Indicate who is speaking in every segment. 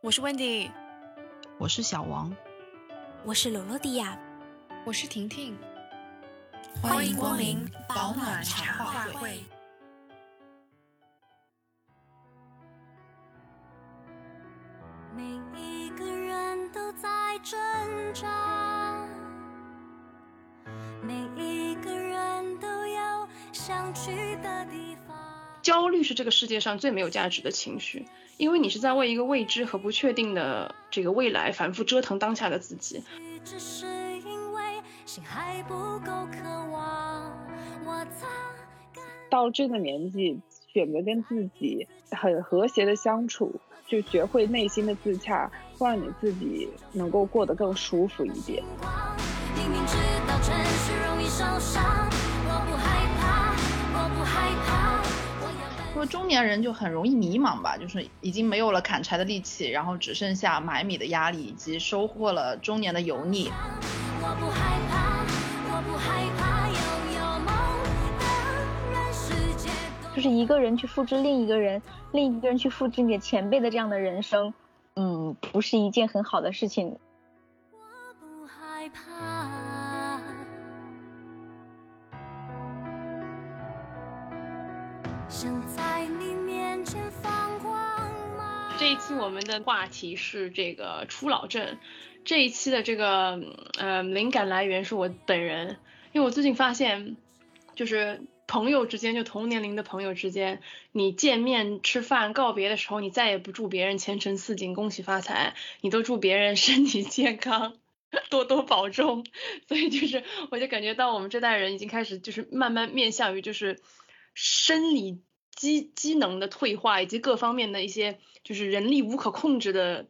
Speaker 1: 我是 Wendy，
Speaker 2: 我是小王，
Speaker 3: 我是罗罗迪亚，
Speaker 4: 我是婷婷，
Speaker 5: 欢迎光临保暖茶话会。
Speaker 6: 虑是这个世界上最没有价值的情绪，因为你是在为一个未知和不确定的这个未来反复折腾当下的自己。
Speaker 3: 只是因为心还不够渴望，我才
Speaker 7: 到这个年纪，选择跟自己很和谐的相处，就学会内心的自洽，会让你自己能够过得更舒服一点。
Speaker 3: 明明知道容易受伤，
Speaker 2: 说中年人就很容易迷茫吧，就是已经没有了砍柴的力气，然后只剩下买米的压力，以及收获了中年的油腻。
Speaker 3: 我不害怕，我不害怕拥有梦的人世界
Speaker 8: 就是一个人去复制另一个人，另一个人去复制你的前辈的这样的人生，嗯，不是一件很好的事情。
Speaker 6: 这一期我们的话题是这个初老症，这一期的这个呃灵感来源是我本人，因为我最近发现，就是朋友之间，就同年龄的朋友之间，你见面吃饭告别的时候，你再也不祝别人前程似锦、恭喜发财，你都祝别人 身体健康。多多保重，所以就是我就感觉到我们这代人已经开始就是慢慢面向于就是生理机机能的退化以及各方面的一些就是人力无可控制的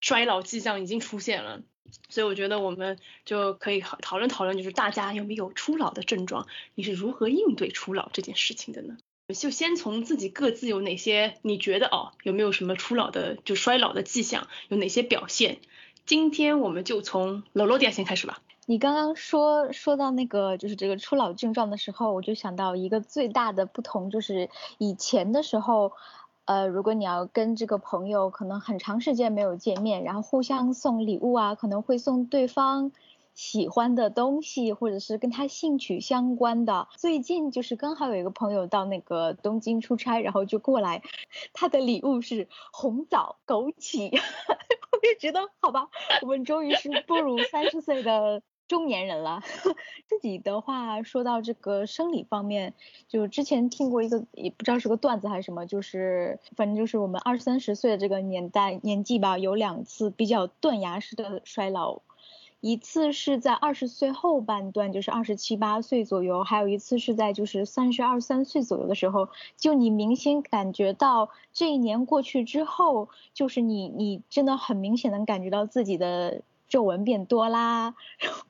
Speaker 6: 衰老迹象已经出现了，所以我觉得我们就可以讨讨论讨论，就是大家有没有初老的症状，你是如何应对初老这件事情的呢？就先从自己各自有哪些你觉得哦有没有什么初老的就衰老的迹象，有哪些表现？今天我们就从罗罗迪亚先开始吧。
Speaker 8: 你刚刚说说到那个就是这个初老症状的时候，我就想到一个最大的不同，就是以前的时候，呃，如果你要跟这个朋友可能很长时间没有见面，然后互相送礼物啊，可能会送对方喜欢的东西，或者是跟他兴趣相关的。最近就是刚好有一个朋友到那个东京出差，然后就过来，他的礼物是红枣枸杞，我就觉得好吧，我们终于是步入三十岁的。中年人了，自己的话说到这个生理方面，就之前听过一个，也不知道是个段子还是什么，就是反正就是我们二三十岁的这个年代年纪吧，有两次比较断崖式的衰老，一次是在二十岁后半段，就是二十七八岁左右，还有一次是在就是三十二三岁左右的时候，就你明显感觉到这一年过去之后，就是你你真的很明显能感觉到自己的。皱纹变多啦，然后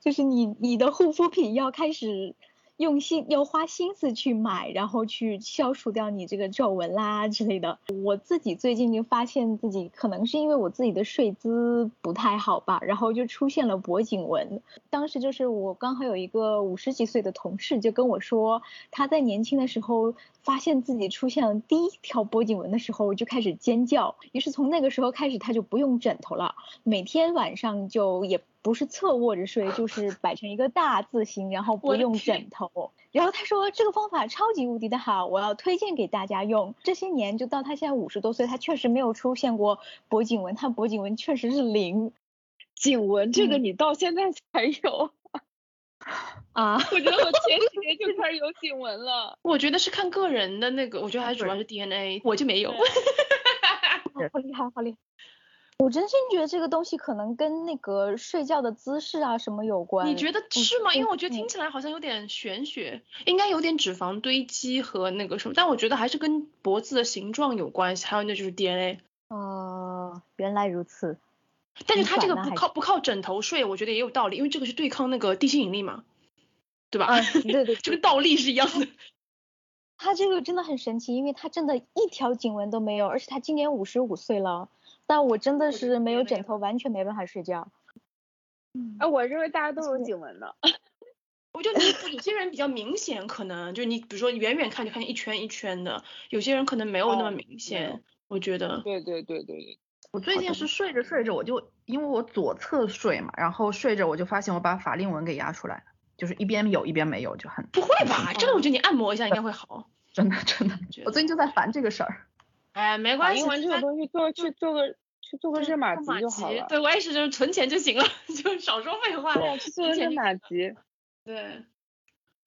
Speaker 8: 就是你你的护肤品要开始用心要花心思去买，然后去消除掉你这个皱纹啦之类的。我自己最近就发现自己可能是因为我自己的睡姿不太好吧，然后就出现了脖颈纹。当时就是我刚好有一个五十几岁的同事就跟我说，他在年轻的时候。发现自己出现了第一条脖颈纹的时候，我就开始尖叫。于是从那个时候开始，他就不用枕头了，每天晚上就也不是侧卧着睡，就是摆成一个大字形，然后不用枕头。然后他说这个方法超级无敌的好，我要推荐给大家用。这些年就到他现在五十多岁，他确实没有出现过脖颈纹，他脖颈纹确实是零。
Speaker 7: 颈纹这个你到现在才有。
Speaker 8: 啊，
Speaker 7: 我觉得我前几年就开始有颈纹了。
Speaker 6: 我觉得是看个人的那个，我觉得还主要是 DNA，我就没有。
Speaker 8: 好厉害，好厉害！我真心觉得这个东西可能跟那个睡觉的姿势啊什么有关。
Speaker 6: 你觉得是吗？因为我觉得听起来好像有点玄学，应该有点脂肪堆积和那个什么，但我觉得还是跟脖子的形状有关系，还有那就是 DNA。
Speaker 8: 哦，原来如此。
Speaker 6: 但是他这个不靠不靠枕头睡，我觉得也有道理，因为这个是对抗那个地心引力嘛，对吧？
Speaker 8: 啊对对，
Speaker 6: 这个倒立是一样的。
Speaker 8: 他这个真的很神奇，因为他真的一条颈纹都没有，而且他今年五十五岁了，但我真的是没有枕头，完全没办法睡觉。
Speaker 7: 哎，我认为大家都有颈纹的。
Speaker 6: 我觉得你有些人比较明显，可能就你比如说远远看就看见一圈一圈的，有些人可能没有那么明显。我觉得。
Speaker 7: 对对对对对，
Speaker 2: 我最近是睡着睡着，我就因为我左侧睡嘛，然后睡着我就发现我把法令纹给压出来了，就是一边有一边没有，就很
Speaker 6: 不会吧？这个我觉得你按摩一下应该会好。
Speaker 2: 真的真的我最近就在烦这个事儿。
Speaker 6: 哎，没关系，
Speaker 7: 令纹这个东西做去做个去做个热玛吉就好了。
Speaker 6: 对我也是，就是存钱就行了，就少说废话。
Speaker 7: 对做个热玛吉。
Speaker 6: 对。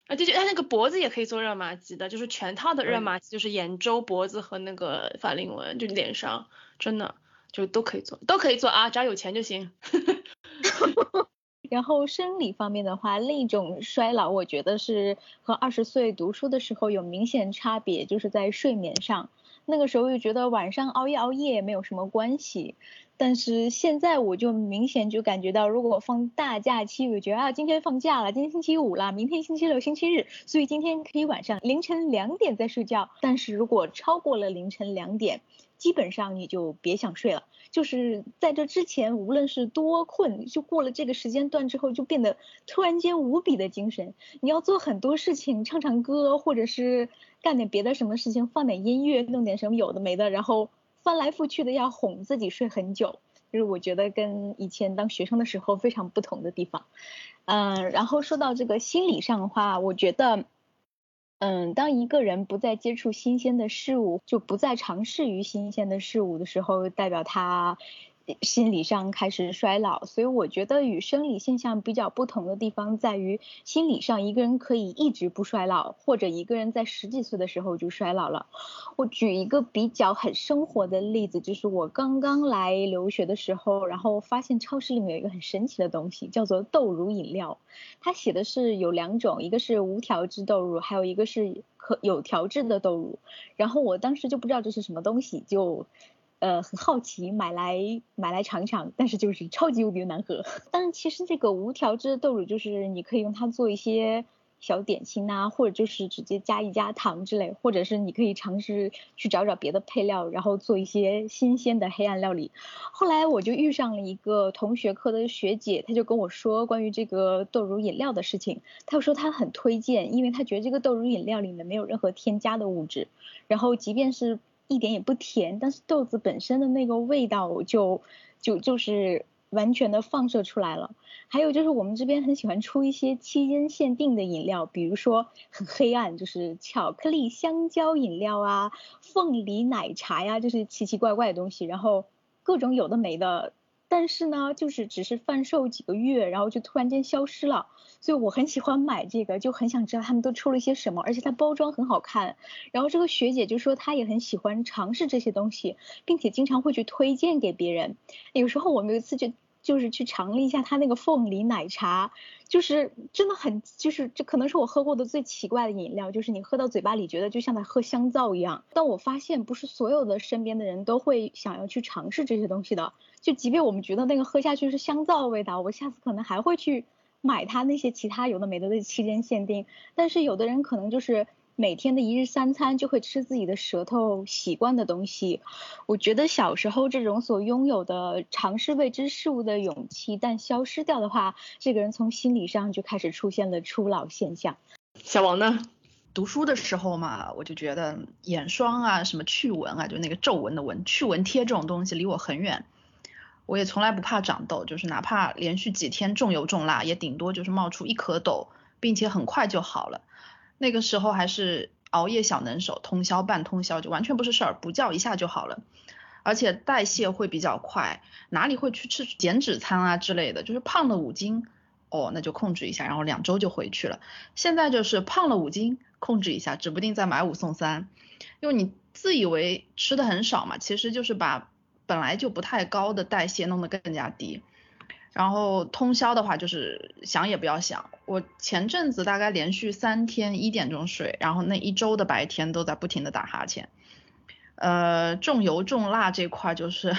Speaker 6: 啊，对对，他那个脖子也可以做热玛吉的，就是全套的热
Speaker 7: 嗯
Speaker 6: 玛吉，就是眼周、脖子和那个法令纹，就脸上，真的就都可以做，都可以做啊，只要有钱就行。
Speaker 8: 然后生理方面的话，另一种衰老，我觉得是和二十岁读书的时候有明显差别，就是在睡眠上。那个时候就觉得晚上熬夜熬夜没有什么关系，但是现在我就明显就感觉到，如果放大假期，我觉得啊，今天放假了，今天星期五了，明天星期六、星期日，所以今天可以晚上凌晨两点再睡觉。但是如果超过了凌晨两点，基本上你就别想睡了。就是在这之前，无论是多困，就过了这个时间段之后，就变得突然间无比的精神。你要做很多事情，唱唱歌，或者是干点别的什么事情，放点音乐，弄点什么有的没的，然后翻来覆去的要哄自己睡很久。就是我觉得跟以前当学生的时候非常不同的地方。嗯，然后说到这个心理上的话，我觉得。嗯，当一个人不再接触新鲜的事物，就不再尝试于新鲜的事物的时候，代表他心理上开始衰老。所以我觉得与生理现象比较不同的地方在于，心理上一个人可以一直不衰老，或者一个人在十几岁的时候就衰老了。我举一个比较很生活的例子，就是我刚刚来留学的时候，然后发现超市里面有一个很神奇的东西，叫做豆乳饮料。它写的是有两种，一个是无调制豆乳，还有一个是可有调制的豆乳。然后我当时就不知道这是什么东西，就呃很好奇买来买来尝尝，但是就是超级无敌难喝。但是其实这个无调制的豆乳就是你可以用它做一些。小点心呐、或者就是直接加一加糖之类，或者是你可以尝试去找找别的配料，然后做一些新鲜的黑暗料理。后来我就遇上了一个同学课的学姐，她就跟我说关于这个豆乳饮料的事情，她说她很推荐，因为她觉得这个豆乳饮料里面没有任何添加的物质，然后即便是一点也不甜，但是豆子本身的那个味道就就就是完全的放射出来了。还有就是我们这边很喜欢出一些期间限定的饮料，比如说很黑暗，就是巧克力香蕉饮料啊，凤梨奶茶呀，就是奇奇怪怪的东西，然后各种有的没的。但是呢，就是只是贩售几个月，然后就突然间消失了。所以我很喜欢买这个，就很想知道他们都出了些什么，而且它包装很好看。然后这个学姐就说她也很喜欢尝试这些东西，并且经常会去推荐给别人。有时候我们有一次就就是去尝了一下它那个凤梨奶茶，就是真的很，就是这可能是我喝过的最奇怪的饮料，就是你喝到嘴巴里觉得就像在喝香皂一样。但我发现不是所有的身边的人都会想要去尝试这些东西的，就即便我们觉得那个喝下去是香皂味道，我下次可能还会去买它那些其他有的没的的期间限定，但是有的人可能就是。每天的一日三餐就会吃自己的舌头习惯的东西，我觉得小时候这种所拥有的尝试未知事物的勇气，一旦消失掉的话，这个人从心理上就开始出现了初老现象。
Speaker 6: 小王呢？
Speaker 2: 读书的时候嘛，我就觉得眼霜啊、什么去纹啊，就那个皱纹的纹、去纹贴这种东西离我很远。我也从来不怕长痘，就是哪怕连续几天重油重辣，也顶多就是冒出一颗痘，并且很快就好了。那个时候还是熬夜小能手，通宵半通宵就完全不是事儿，补觉一下就好了，而且代谢会比较快，哪里会去吃减脂餐啊之类的，就是胖了五斤，哦那就控制一下，然后两周就回去了。现在就是胖了五斤，控制一下，指不定再买五送三，因为你自以为吃的很少嘛，其实就是把本来就不太高的代谢弄得更加低。然后通宵的话，就是想也不要想。我前阵子大概连续三天一点钟睡，然后那一周的白天都在不停的打哈欠。呃，重油重辣这块就是，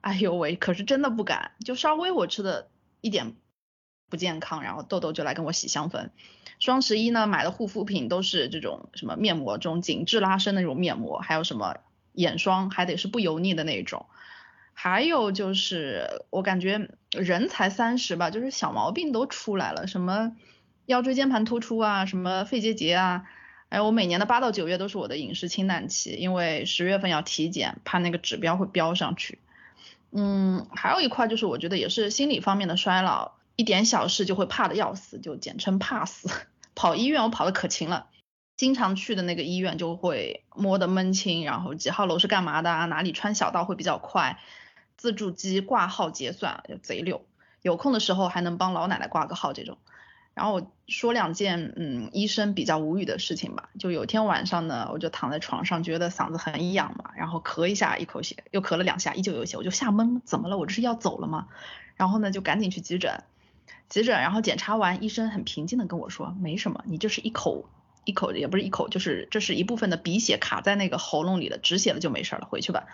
Speaker 2: 哎呦喂，可是真的不敢，就稍微我吃的一点不健康，然后痘痘就来跟我洗香氛。双十一呢买的护肤品都是这种什么面膜，这种紧致拉伸的那种面膜，还有什么眼霜，还得是不油腻的那种。还有就是，我感觉人才三十吧，就是小毛病都出来了，什么腰椎间盘突出啊，什么肺结节啊，哎，我每年的八到九月都是我的饮食清淡期，因为十月份要体检，怕那个指标会飙上去。嗯，还有一块就是我觉得也是心理方面的衰老，一点小事就会怕的要死，就简称怕死。跑医院我跑的可勤了，经常去的那个医院就会摸得闷清，然后几号楼是干嘛的啊，哪里穿小道会比较快，自助机挂号结算就贼溜，有空的时候还能帮老奶奶挂个号这种。然后我说两件嗯医生比较无语的事情吧，就有天晚上呢，我就躺在床上，觉得嗓子很痒嘛，然后咳一下一口血，又咳了两下，依旧有血，我就吓懵，怎么了？我这是要走了吗？然后呢就赶紧去急诊，急诊然后检查完，医生很平静的跟我说，没什么，你就是一口一口也不是一口，就是这是一部分的鼻血卡在那个喉咙里了，止血了就没事了，回去吧。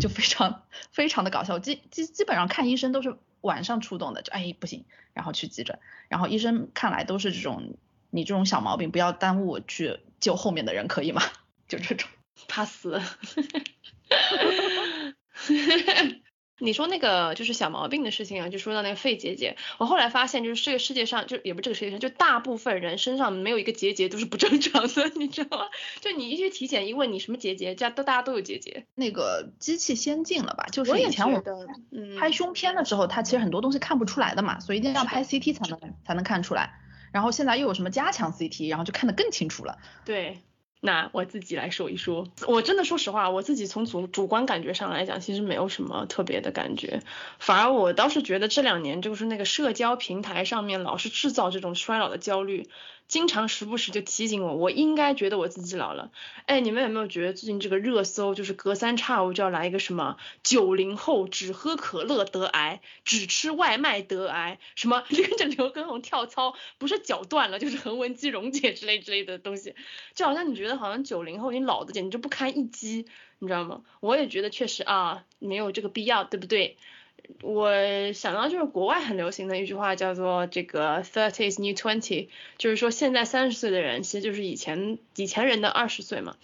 Speaker 2: 就非常非常的搞笑，基基基本上看医生都是晚上出动的，就哎不行，然后去急诊，然后医生看来都是这种你这种小毛病不要耽误我去救后面的人可以吗？就这种
Speaker 6: 怕死。你说那个就是小毛病的事情啊，就说到那个肺结节，我后来发现就是这个世界上就也不是这个世界上，就大部分人身上没有一个结节都是不正常的，你知道吗？就你一去体检一问你什么结节，家都大家都有结节。
Speaker 2: 那个机器先进了吧？就是
Speaker 6: 我
Speaker 2: 以前我
Speaker 6: 觉得嗯
Speaker 2: 拍胸片的时候，它其实很多东西看不出来的嘛，所以一定要拍 CT 才能才能看出来。然后现在又有什么加强 CT，然后就看得更清楚了。
Speaker 6: 对，那我自己来说一说，我真的说实话，我自己从主主观感觉上来讲，其实没有什么特别的感觉，反而我倒是觉得这两年就是那个社交平台上面老是制造这种衰老的焦虑，经常时不时就提醒我，我应该觉得我自己老了。哎，你们有没有觉得最近这个热搜就是隔三差五就要来一个什么九零后只喝可乐得癌，只吃外卖得癌，什么 跟着刘畊宏跳操不是脚断了就是横纹肌溶解之类之类的东西，就好像你觉得好像九零后已经老的简直就不堪一击，你知道吗？我也觉得确实啊没有这个必要，对不对？我想到就是国外很流行的一句话叫做这个 thirty is new twenty，就是说现在三十岁的人其实就是以前以前人的二十岁嘛。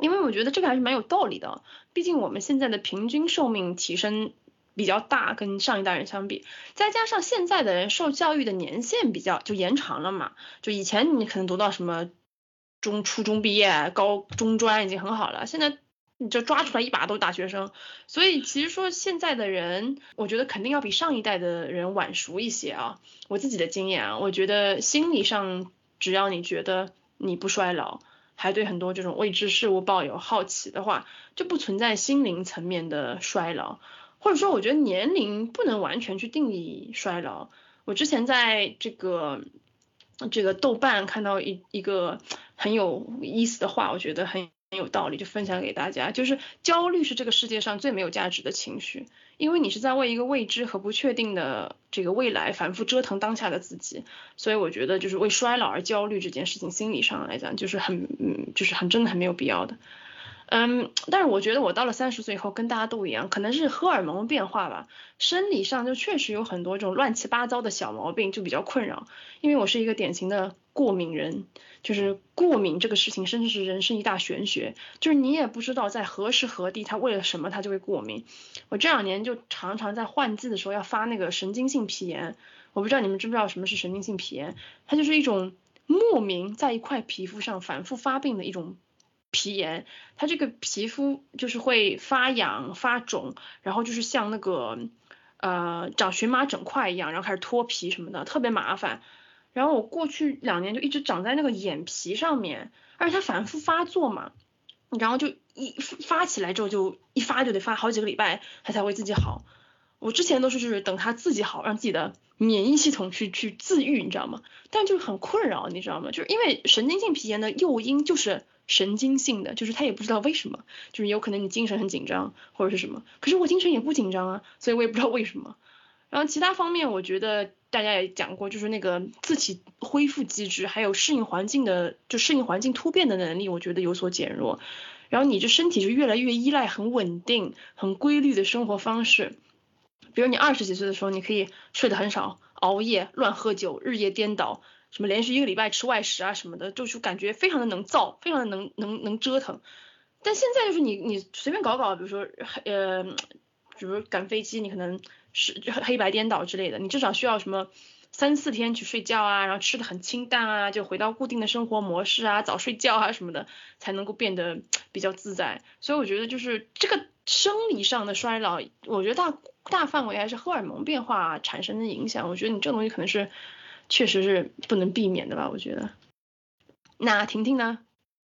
Speaker 6: 因为我觉得这个还是蛮有道理的，毕竟我们现在的平均寿命提升比较大，跟上一代人相比，再加上现在的人受教育的年限比较就延长了嘛，就以前你可能读到什么中初中毕业、高中专已经很好了，现在你就抓出来一把都是大学生，所以其实说现在的人，我觉得肯定要比上一代的人晚熟一些啊。我自己的经验啊，我觉得心理上只要你觉得你不衰老，还对很多这种未知事物抱有好奇的话，就不存在心灵层面的衰老，或者说我觉得年龄不能完全去定义衰老。我之前在这个这个豆瓣看到一一个很有意思的话，我觉得很很有道理，就分享给大家。就是焦虑是这个世界上最没有价值的情绪，因为你是在为一个未知和不确定的这个未来反复折腾当下的自己。所以我觉得就是为衰老而焦虑这件事情，心理上来讲就是很嗯，就是很真的很没有必要的。嗯，但是我觉得我到了三十岁以后，跟大家都一样，可能是荷尔蒙变化吧，生理上就确实有很多这种乱七八糟的小毛病，就比较困扰。因为我是一个典型的过敏人，就是过敏这个事情，甚至是人生一大玄学，就是你也不知道在何时何地，它为了什么它就会过敏。我这两年就常常在换季的时候要发那个神经性皮炎，我不知道你们知不知道什么是神经性皮炎，它就是一种莫名在一块皮肤上反复发病的一种。皮炎，它这个皮肤就是会发痒、发肿，然后就是像那个呃长荨麻疹块一样，然后开始脱皮什么的，特别麻烦。然后我过去两年就一直长在那个眼皮上面，而且它反复发作嘛，然后就一发起来之后就一发就得发好几个礼拜，它才会自己好。我之前都是就是等它自己好，让自己的免疫系统去去自愈，你知道吗？但就很困扰，你知道吗？就是因为神经性皮炎的诱因就是。神经性的，就是他也不知道为什么，就是有可能你精神很紧张或者是什么，可是我精神也不紧张啊，所以我也不知道为什么。然后其他方面，我觉得大家也讲过，就是那个自体恢复机制，还有适应环境的，就适应环境突变的能力，我觉得有所减弱。然后你这身体就越来越依赖很稳定、很规律的生活方式，比如你二十几岁的时候，你可以睡得很少，熬夜、乱喝酒、日夜颠倒。什么连续一个礼拜吃外食啊什么的，就是感觉非常的能造，非常的能能能折腾。但现在就是你你随便搞搞，比如说呃，比如赶飞机，你可能是黑白颠倒之类的，你至少需要什么三四天去睡觉啊，然后吃的很清淡啊，就回到固定的生活模式啊，早睡觉啊什么的，才能够变得比较自在。所以我觉得就是这个生理上的衰老，我觉得大大范围还是荷尔蒙变化产生的影响。我觉得你这个东西可能是确实是不能避免的吧，我觉得。那婷婷呢？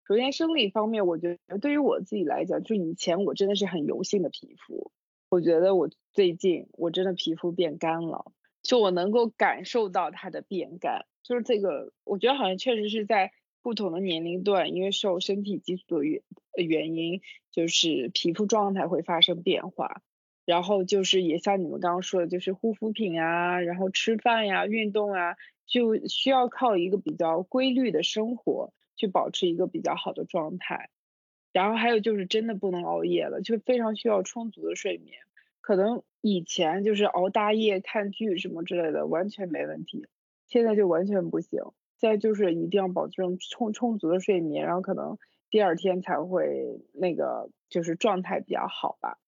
Speaker 7: 首先生理方面，我觉得对于我自己来讲，就以前我真的是很油性的皮肤，我觉得我最近我真的皮肤变干了，就我能够感受到它的变干，就是这个，我觉得好像确实是在不同的年龄段，因为受身体激素的原原因，就是皮肤状态会发生变化，然后就是也像你们刚刚说的，就是护肤品啊，然后吃饭呀、运动啊。就需要靠一个比较规律的生活去保持一个比较好的状态，然后还有就是真的不能熬夜了，就非常需要充足的睡眠。可能以前就是熬大夜看剧什么之类的完全没问题，现在就完全不行。现在就是一定要保证充充足的睡眠，然后可能第二天才会那个就是状态比较好吧。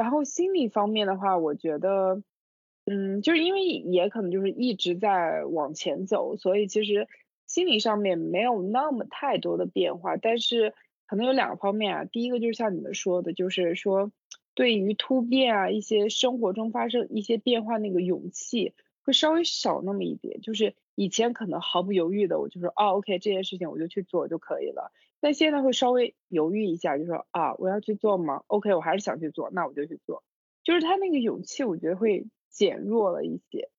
Speaker 7: 然后心理方面的话，我觉得。嗯，就是因为也可能就是一直在往前走，所以其实心理上面没有那么太多的变化，但是可能有两个方面啊。第一个就是像你们说的，就是说对于突变啊一些生活中发生一些变化那个勇气会稍微少那么一点。就是以前可能毫不犹豫的我就说啊 OK 这件事情我就去做就可以了，但现在会稍微犹豫一下，就说啊我要去做吗？OK 我还是想去做，那我就去做。就是他那个勇气，我觉得会。减弱了一些，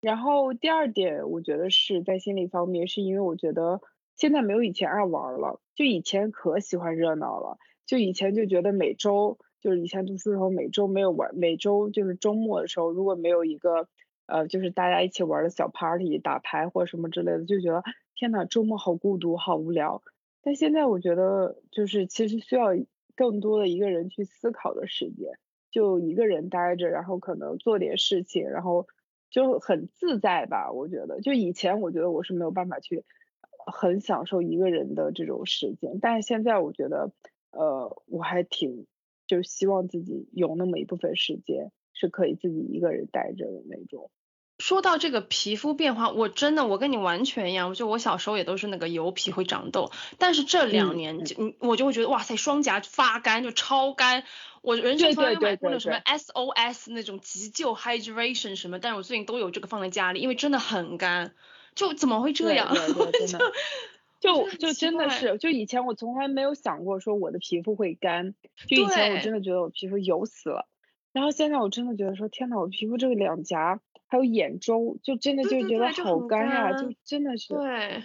Speaker 7: 然后第二点，我觉得是在心理方面，是因为我觉得现在没有以前爱玩了，就以前可喜欢热闹了，就以前就觉得每周就是以前读书的时候，每周没有玩，每周就是周末的时候，如果没有一个呃就是大家一起玩的小 party 打牌或什么之类的，就觉得天呐，周末好孤独，好无聊。但现在我觉得就是其实需要更多的一个人去思考的时间。就一个人待着，然后可能做点事情，然后就很自在吧。我觉得，就以前我觉得我是没有办法去很享受一个人的这种时间，但是现在我觉得，呃，我还挺就希望自己有那么一部分时间是可以自己一个人待着的那种。
Speaker 6: 说到这个皮肤变化，我真的我跟你完全一样，就我小时候也都是那个油皮会长痘，但是这两年就嗯。我就会觉得哇塞，双颊发干就超干。我人生从来没有买过那什么 SOS 那种急救 hydration 什么，但是我最近都有这个放在家里，因为真的很干，就怎么会这样？
Speaker 7: 真的 就。就真的是，就以前我从来没有想过说我的皮肤会干，就以前我真的觉得我皮肤油死了，然后现在我真的觉得说天呐，我皮肤这个两颊还有眼周，就真的就觉得好干呀，就真的是。
Speaker 6: 对。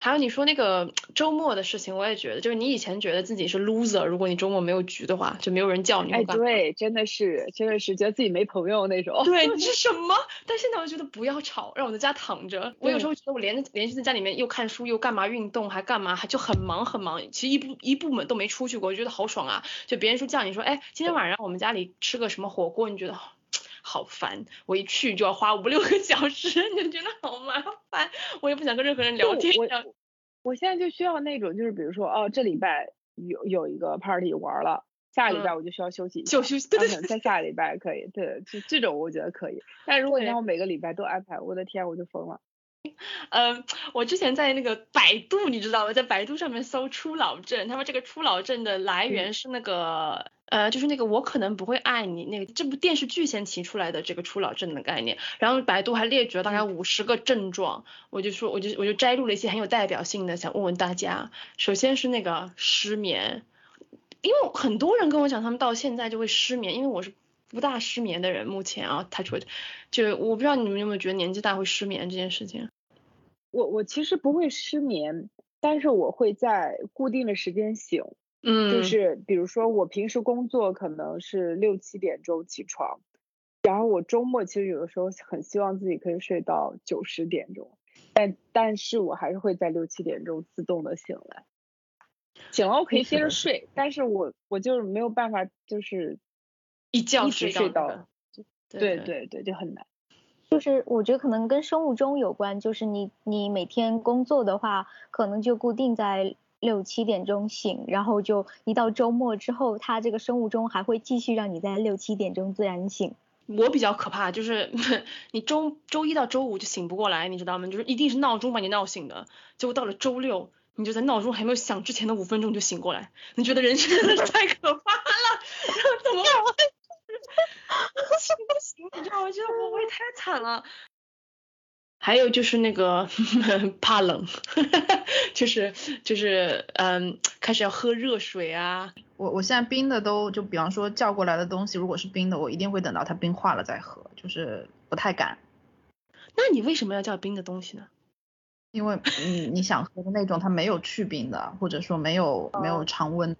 Speaker 6: 还有你说那个周末的事情，我也觉得，就是你以前觉得自己是 loser，如果你周末没有局的话，就没有人叫你。
Speaker 7: 哎，对，真的是，真的是觉得自己没朋友那种。
Speaker 6: 对，你是什么？但现在我觉得不要吵，让我在家躺着。我有时候觉得我连连续在家里面又看书又干嘛运动还干嘛，还就很忙很忙。其实一部一部门都没出去过，我觉得好爽啊！就别人说叫你说，哎，今天晚上我们家里吃个什么火锅，你觉得？好烦，我一去就要花五六个小时，你就觉得好麻烦。我也不想跟任何人聊天。
Speaker 7: 我我现在就需要那种，就是比如说，哦，这礼拜有有一个 party 玩了，下礼拜我就需要休息，
Speaker 6: 休休息，对对，
Speaker 7: 在下礼拜可以，对，就这种我觉得可以。但如果你让我每个礼拜都安排，我的天，我就疯了。
Speaker 6: 嗯，我之前在那个百度，你知道吗？在百度上面搜初老症，他们这个初老症的来源是那个，呃，就是那个我可能不会爱你那个这部电视剧先提出来的这个初老症的概念，然后百度还列举了大概五十个症状，我就说我就我就摘录了一些很有代表性的，想问问大家，首先是那个失眠，因为很多人跟我讲他们到现在就会失眠，因为我是不大失眠的人，目前啊，他说就我不知道你们有没有觉得年纪大会失眠这件事情。
Speaker 7: 我我其实不会失眠，但是我会在固定的时间醒。
Speaker 6: 嗯，
Speaker 7: 就是比如说我平时工作可能是六七点钟起床，然后我周末其实有的时候很希望自己可以睡到九十点钟，但但是我还是会在六七点钟自动的醒来。醒了我可以接着睡，但是我我就是没有办法就是
Speaker 6: 一觉
Speaker 7: 睡
Speaker 6: 到，
Speaker 7: 对对对，就很难。
Speaker 8: 就是我觉得可能跟生物钟有关，就是你你每天工作的话，可能就固定在六七点钟醒，然后就一到周末之后，它这个生物钟还会继续让你在六七点钟自然醒。
Speaker 6: 我比较可怕，就是 你周周一到周五就醒不过来，你知道吗？就是一定是闹钟把你闹醒的，结果到了周六，你就在闹钟还没有响之前的五分钟就醒过来，你觉得人生 真的太可怕了，然后怎么 醒不醒？你知道吗？我觉得我我也太惨了。还有就是那个 怕冷，就是就是嗯，开始要喝热水啊。
Speaker 2: 我我现在冰的都就比方说叫过来的东西，如果是冰的，我一定会等到它冰化了再喝，就是不太敢。
Speaker 6: 那你为什么要叫冰的东西呢？
Speaker 2: 因为你你想喝的那种它没有去冰的，或者说没有没有常温。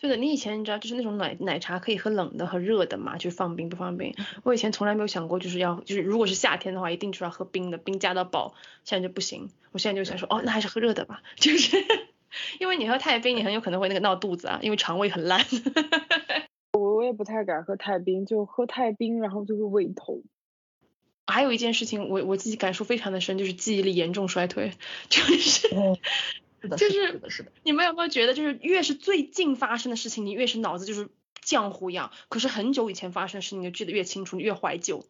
Speaker 6: 对的，你以前你知道就是那种奶奶茶可以喝冷的和热的嘛，就是放冰不放冰。我以前从来没有想过就是要就是如果是夏天的话，一定是要喝冰的，冰加到爆。现在就不行，我现在就想说哦，那还是喝热的吧，就是因为你喝太冰，你很有可能会那个闹肚子啊，因为肠胃很烂。
Speaker 7: 我我也不太敢喝太冰，就喝太冰然后就会胃痛。
Speaker 6: 还有一件事情，我我自己感受非常的深，就是记忆力严重衰退，就是。
Speaker 2: 是的，
Speaker 6: 就是
Speaker 2: 是的，是的。
Speaker 6: 你们有没有觉得，就是越是最近发生的事情，你越是脑子就是浆糊一样；可是很久以前发生的事情，你就记得越清楚，你越怀旧。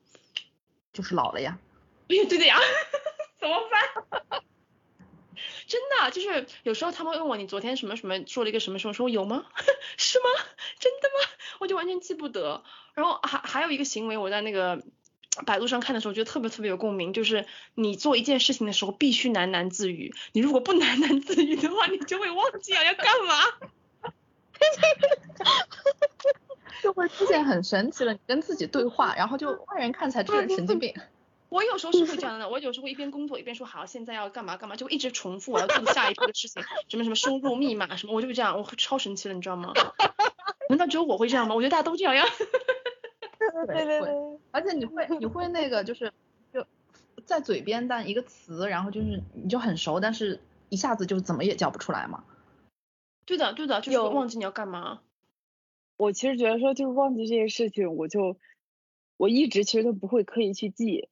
Speaker 2: 就是老了呀。
Speaker 6: 哎，对的呀，怎么办？真的，就是有时候他们问我，你昨天什么什么说了一个什么什么，说有吗？是吗？真的吗？我就完全记不得。然后还还有一个行为，我在那个。百度上看的时候，觉得特别特别有共鸣，就是你做一件事情的时候必须喃喃自语，你如果不喃喃自语的话，你就会忘记了要干嘛，
Speaker 2: 就会出现很神奇了，你跟自己对话，然后就外人看起来这个人神经病。
Speaker 6: 我有时候是会这样的，我有时候会一边工作一边说好，现在要干嘛干嘛，就一直重复我要做下一步的事情，什么什么输入密码什么，我就会这样，我超神奇了，你知道吗？难道只有我会这样吗？我觉得大家都这样呀。
Speaker 8: 对对对，
Speaker 2: 而且你会 你会那个就是就在嘴边，但一个词，然后就是你就很熟，但是一下子就怎么也叫不出来嘛。
Speaker 6: 对的对的，就是忘记你要干嘛。
Speaker 7: 我其实觉得说就是忘记这些事情，我就我一直其实都不会刻意去记，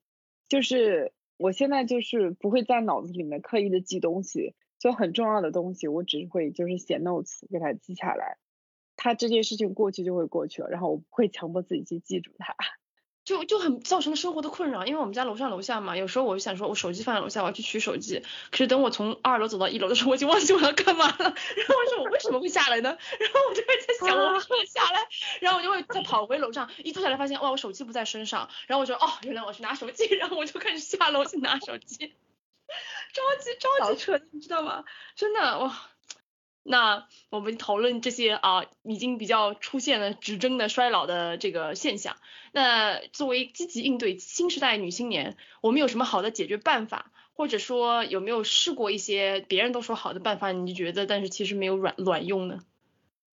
Speaker 7: 就是我现在就是不会在脑子里面刻意的记东西，就很重要的东西，我只会就是写 notes 给它记下来。他这件事情过去就会过去了，然后我不会强迫自己去记住它，
Speaker 6: 就就很造成了生活的困扰。因为我们家楼上楼下嘛，有时候我就想说，我手机放在楼下，我要去取手机。可是等我从二楼走到一楼的时候，我已经忘记我要干嘛了。然后我说我为什么会下来呢？然后我就会在想我为什么下来，然后我就会再跑回楼上，一坐下来发现哇我手机不在身上，然后我说哦原来我去拿手机，然后我就开始下楼去拿手机，着急着急扯的，你知道吗？真的哇。那我们讨论这些啊，已经比较出现了指征的衰老的这个现象。那作为积极应对新时代女青年，我们有什么好的解决办法？或者说有没有试过一些别人都说好的办法，你觉得但是其实没有卵卵用呢？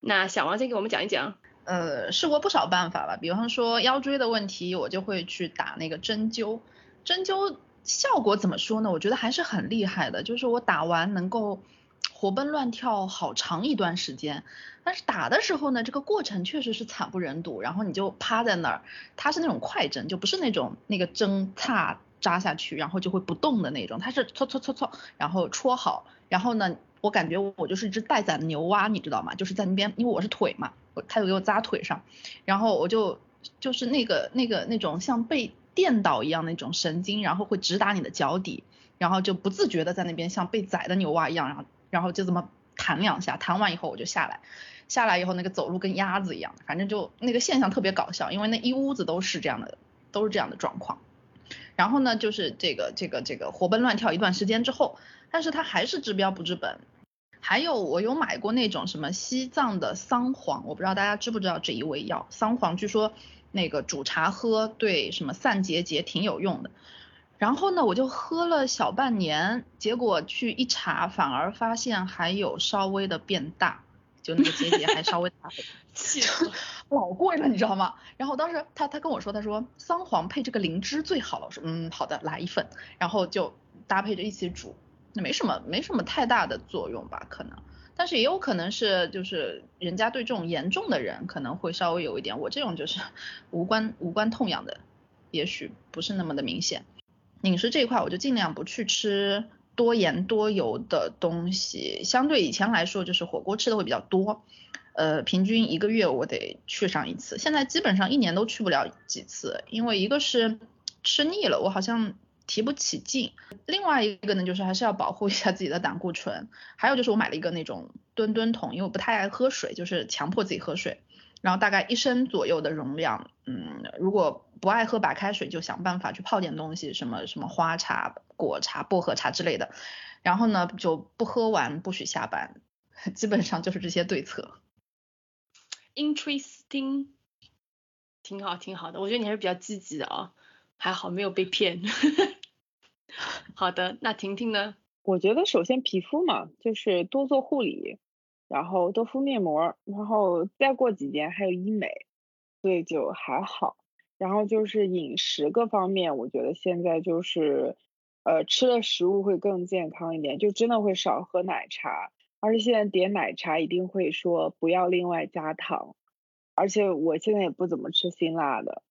Speaker 6: 那小王先给我们讲一讲。
Speaker 2: 呃，试过不少办法吧，比方说腰椎的问题，我就会去打那个针灸。针灸效果怎么说呢？我觉得还是很厉害的，就是我打完能够。活蹦乱跳好长一段时间，但是打的时候呢，这个过程确实是惨不忍睹。然后你就趴在那儿，它是那种快针，就不是那种那个针插扎下去然后就会不动的那种，它是搓搓搓搓，然后戳好。然后呢，我感觉我就是一只待宰的牛蛙，你知道吗？就是在那边，因为我是腿嘛，他就给我扎腿上，然后我就就是那个那个那种像被电倒一样那种神经，然后会直达你的脚底，然后就不自觉的在那边像被宰的牛蛙一样，然后。然后就这么弹两下，弹完以后我就下来，下来以后那个走路跟鸭子一样，反正就那个现象特别搞笑，因为那一屋子都是这样的，都是这样的状况。然后呢，就是这个这个这个活蹦乱跳一段时间之后，但是它还是治标不治本。还有我有买过那种什么西藏的桑黄，我不知道大家知不知道这一味药，桑黄据说那个煮茶喝对什么散结节挺有用的。然后呢，我就喝了小半年，结果去一查，反而发现还有稍微的变大，就那个结节还稍微大，
Speaker 6: 气
Speaker 2: 老贵了，你知道吗？然后当时他他跟我说，他说桑黄配这个灵芝最好了，我说嗯好的，来一份，然后就搭配着一起煮，那没什么没什么太大的作用吧，可能，但是也有可能是就是人家对这种严重的人可能会稍微有一点，我这种就是无关无关痛痒的，也许不是那么的明显。饮食这一块，我就尽量不去吃多盐多油的东西，相对以前来说，就是火锅吃的会比较多。呃，平均一个月我得去上一次。现在基本上一年都去不了几次，因为一个是吃腻了，我好像提不起劲；另外一个呢，就是还是要保护一下自己的胆固醇。还有就是我买了一个那种吨吨桶，因为我不太爱喝水，就是强迫自己喝水。然后大概一升左右的容量，嗯，如果不爱喝白开水，就想办法去泡点东西，什么什么花茶、果茶、薄荷茶之类的。然后呢，就不喝完不许下班，基本上就是这些对策。
Speaker 6: Interesting，挺好，挺好的。我觉得你还是比较积极的啊、还好没有被骗。好的，那婷婷呢？
Speaker 7: 我觉得首先皮肤嘛，就是多做护理，然后多敷面膜，然后再过几年还有医美，所以就还好。然后就是饮食各方面，我觉得现在就是，呃，吃的食物会更健康一点，就真的会少喝奶茶，而且现在点奶茶一定会说不要另外加糖，而且我现在也不怎么吃辛辣的。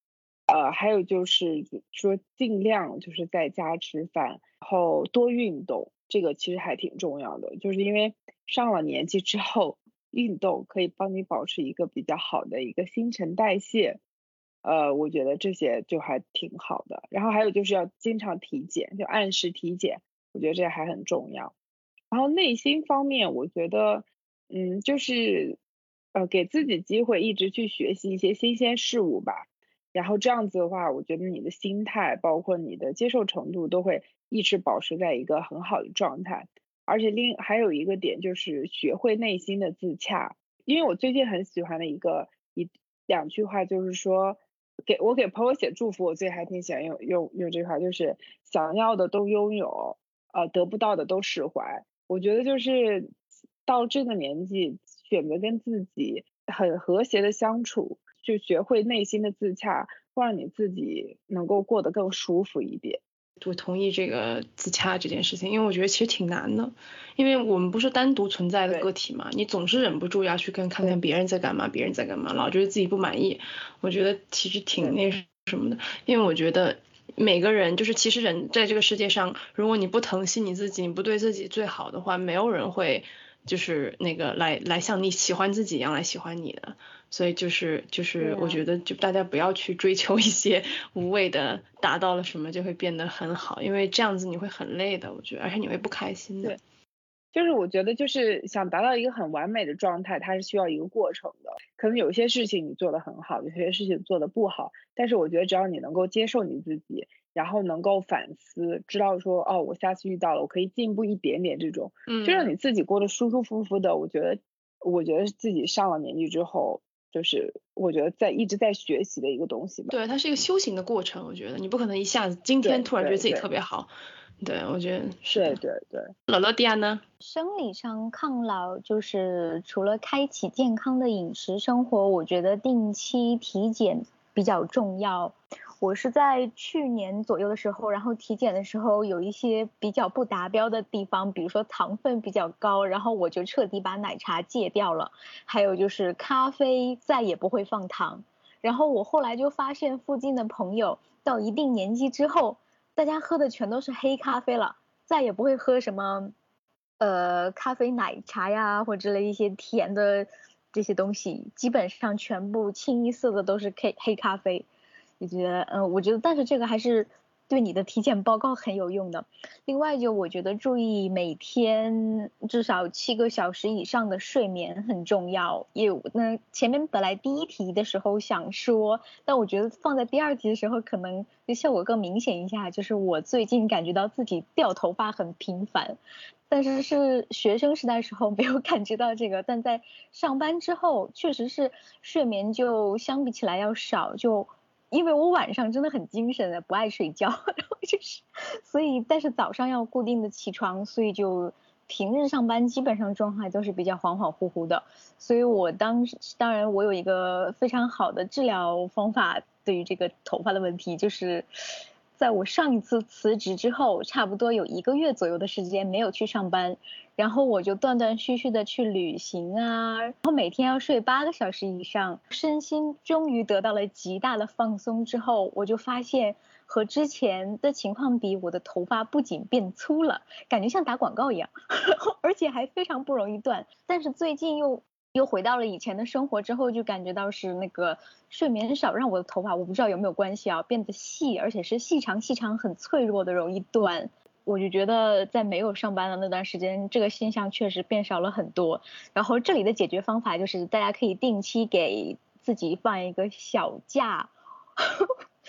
Speaker 7: 呃，还有就是说尽量就是在家吃饭，然后多运动，这个其实还挺重要的，就是因为上了年纪之后，运动可以帮你保持一个比较好的一个新陈代谢，呃，我觉得这些就还挺好的。然后还有就是要经常体检，就按时体检，我觉得这还很重要。然后内心方面，我觉得，嗯，就是呃，给自己机会一直去学习一些新鲜事物吧。然后这样子的话，我觉得你的心态，包括你的接受程度，都会一直保持在一个很好的状态。而且另还有一个点就是学会内心的自洽，因为我最近很喜欢的一个一两句话就是说，给我给朋友写祝福，我最近还挺喜欢用用用这句话，就是想要的都拥有，呃，得不到的都释怀。我觉得就是到这个年纪，选择跟自己很和谐的相处。就学会内心的自洽，会让你自己能够过得更舒服一点。
Speaker 6: 我同意这个自洽这件事情，因为我觉得其实挺难的，因为我们不是单独存在的个体嘛，你总是忍不住要去跟看看别人在干嘛，别人在干嘛，老觉得自己不满意，我觉得其实挺那什么的，因为我觉得每个人就是其实人在这个世界上，如果你不疼惜你自己，你不对自己最好的话，没有人会就是那个来来像你喜欢自己一样来喜欢你的。所以就是就是，我觉得就大家不要去追求一些无谓的，达到了什么就会变得很好，因为这样子你会很累的，我觉得，而且你会不开心的。
Speaker 7: 对，就是我觉得就是想达到一个很完美的状态，它是需要一个过程的。可能有些事情你做得很好，有些事情做得不好，但是我觉得只要你能够接受你自己，然后能够反思，知道说哦，我下次遇到了，我可以进步一点点，这种，
Speaker 6: 嗯，
Speaker 7: 就让你自己过得舒舒服服的。我觉得，我觉得自己上了年纪之后。就是我觉得在一直在学习的一个东西吧。
Speaker 6: 对，它是一个修行的过程。我觉得你不可能一下子今天突然觉得自己特别好。对，我觉得是
Speaker 7: 对对对。
Speaker 6: 老罗迪亚呢？
Speaker 8: 生理上抗老就是除了开启健康的饮食生活，我觉得定期体检比较重要。我是在去年左右的时候，然后体检的时候有一些比较不达标的地方，比如说糖分比较高，然后我就彻底把奶茶戒掉了。还有就是咖啡再也不会放糖。然后我后来就发现附近的朋友到一定年纪之后，大家喝的全都是黑咖啡了，再也不会喝什么呃咖啡奶茶呀或者一些甜的这些东西，基本上全部清一色的都是黑黑咖啡。就觉得，嗯，我觉得，但是这个还是对你的体检报告很有用的。另外，就我觉得注意每天至少七个小时以上的睡眠很重要。也那前面本来第一题的时候想说，但我觉得放在第二题的时候可能就效果更明显一下。就是我最近感觉到自己掉头发很频繁，但是是学生时代时候没有 感觉到这个，但在上班之后确实是睡眠就相比起来要少就。因为我晚上真的很精神的，不爱睡觉，然后就是，所以但是早上要固定的起床，所以就平日上班基本上状态都是比较恍恍惚惚的。所以我当时当然我有一个非常好的治疗方法，对于这个头发的问题，就是在我上一次辞职之后，差不多有一个月左右的时间没有去上班。然后我就断断续续的去旅行啊，然后每天要睡八个小时以上，身心终于得到了极大的放松之后，我就发现和之前的情况比，我的头发不仅变粗了，感觉像打广告一样，而且还非常不容易断。但是最近又又回到了以前的生活之后，就感觉到是那个睡眠少，让我的头发我不知道有没有关系啊，变得细，而且是细长细长，很脆弱的，容易断。我就觉得在没有上班的那段时间，这个现象确实变少了很多。然后这里的解决方法就是大家可以定期给自己放一个小假。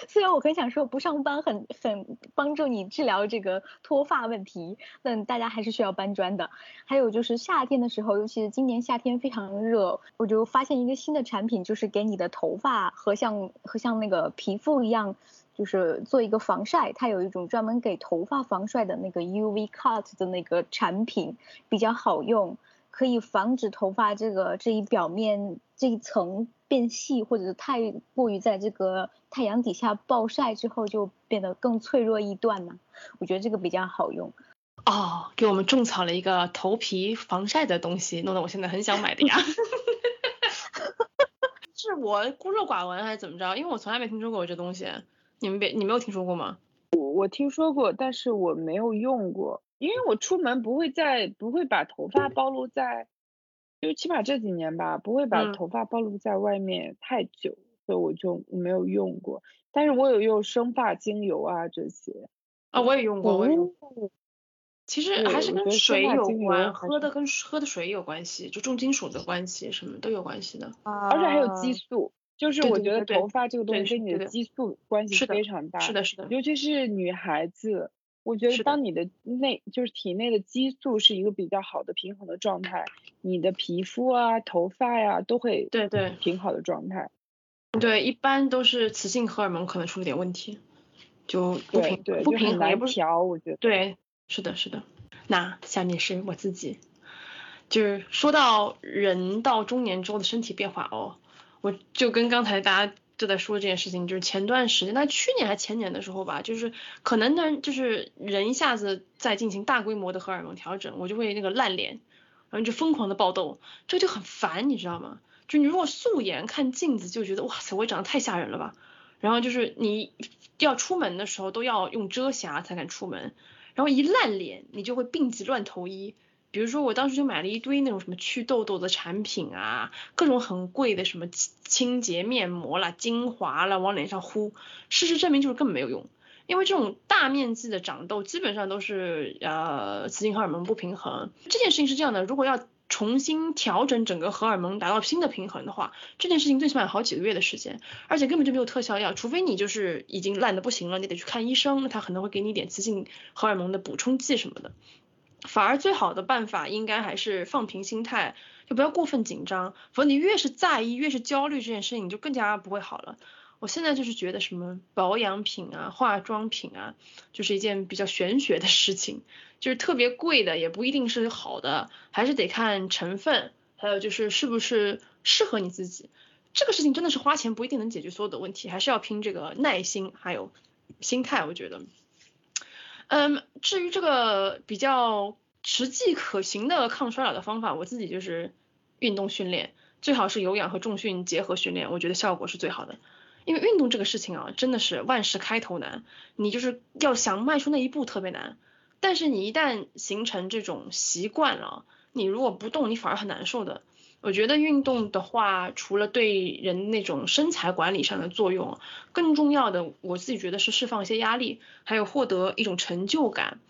Speaker 8: 虽然我很想说不上班很很帮助你治疗这个脱发问题，但大家还是需要搬砖的。还有就是夏天的时候，尤其是今年夏天非常热，我就发现一个新的产品，就是给你的头发和像和像那个皮肤一样，就是做一个防晒。它有一种专门给头发防晒的那个 UV cut 的那个产品，比较好用，可以防止头发这个这一表面这一层。变细，或者是太过于在这个太阳底下暴晒之后，就变得更脆弱易断呢。我觉得这个比较好用。
Speaker 6: 哦，给我们种草了一个头皮防晒的东西，弄得我现在很想买的呀。是我孤陋寡闻还是怎么着？因为我从来没听说过这东西。你们别，你没有听说过吗？
Speaker 7: 我我听说过，但是我没有用过，因为我出门不会在不会把头发暴露在。就起码这几年吧，不会把头发暴露在外面太久，所以我就没有用过。但是我有用生发精油啊这些。
Speaker 6: 啊，我也用过，我也用过。其实还是跟水有关，喝的跟喝的水有关系，就重金属的关系，什么都有关系的。
Speaker 7: 啊。而且还有激素，就是我觉得头发这个东西跟你的激素关系非常大。
Speaker 6: 是的，是的。
Speaker 7: 尤其是女孩子。我觉得当你的内就是体内的激素是一个比较好的平衡的状态，你的皮肤啊、头发呀都会
Speaker 6: 对对
Speaker 7: 挺好的状态。
Speaker 6: 对，一般都是雌性荷尔蒙可能出了点问题，就不平
Speaker 7: 对
Speaker 6: 不平衡也
Speaker 7: 不调，我觉得
Speaker 6: 对，是的，是的。那下面是我自己，就是说到人到中年之后的身体变化哦，我就跟刚才大家。就在说这件事情，就是前段时间，那去年还前年的时候吧，就是可能呢，就是人一下子在进行大规模的荷尔蒙调整，我就会那个烂脸，然后就疯狂的爆痘，这就很烦，你知道吗？就你如果素颜看镜子就觉得哇塞，我长得太吓人了吧，然后就是你要出门的时候都要用遮瑕才敢出门，然后一烂脸你就会病急乱投医。比如说，我当时就买了一堆那种什么祛痘痘的产品啊，各种很贵的什么清洁面膜啦、精华啦，往脸上敷。事实证明就是根本没有用，因为这种大面积的长痘基本上都是呃雌性荷尔蒙不平衡。这件事情是这样的，如果要重新调整整个荷尔蒙达到新的平衡的话，这件事情最起码有好几个月的时间，而且根本就没有特效药，除非你就是已经烂的不行了，你得去看医生，那他可能会给你一点雌性荷尔蒙的补充剂什么的。反而最好的办法应该还是放平心态，就不要过分紧张。否则你越是在意，越是焦虑这件事情，你就更加不会好了。我现在就是觉得什么保养品啊、化妆品啊，就是一件比较玄学的事情，就是特别贵的也不一定是好的，还是得看成分，还有就是是不是适合你自己。这个事情真的是花钱不一定能解决所有的问题，还是要拼这个耐心还有心态，我觉得。嗯，至于这个比较实际可行的抗衰老的方法，我自己就是运动训练，最好是有氧和重训结合训练，我觉得效果是最好的。因为运动这个事情啊，真的是万事开头难，你就是要想迈出那一步特别难，但是你一旦形成这种习惯了，你如果不动，你反而很难受的。我觉得运动的话，除了对人那种身材管理上的作用，更重要的，我自己觉得是释放一些压力，还有获得一种成就感。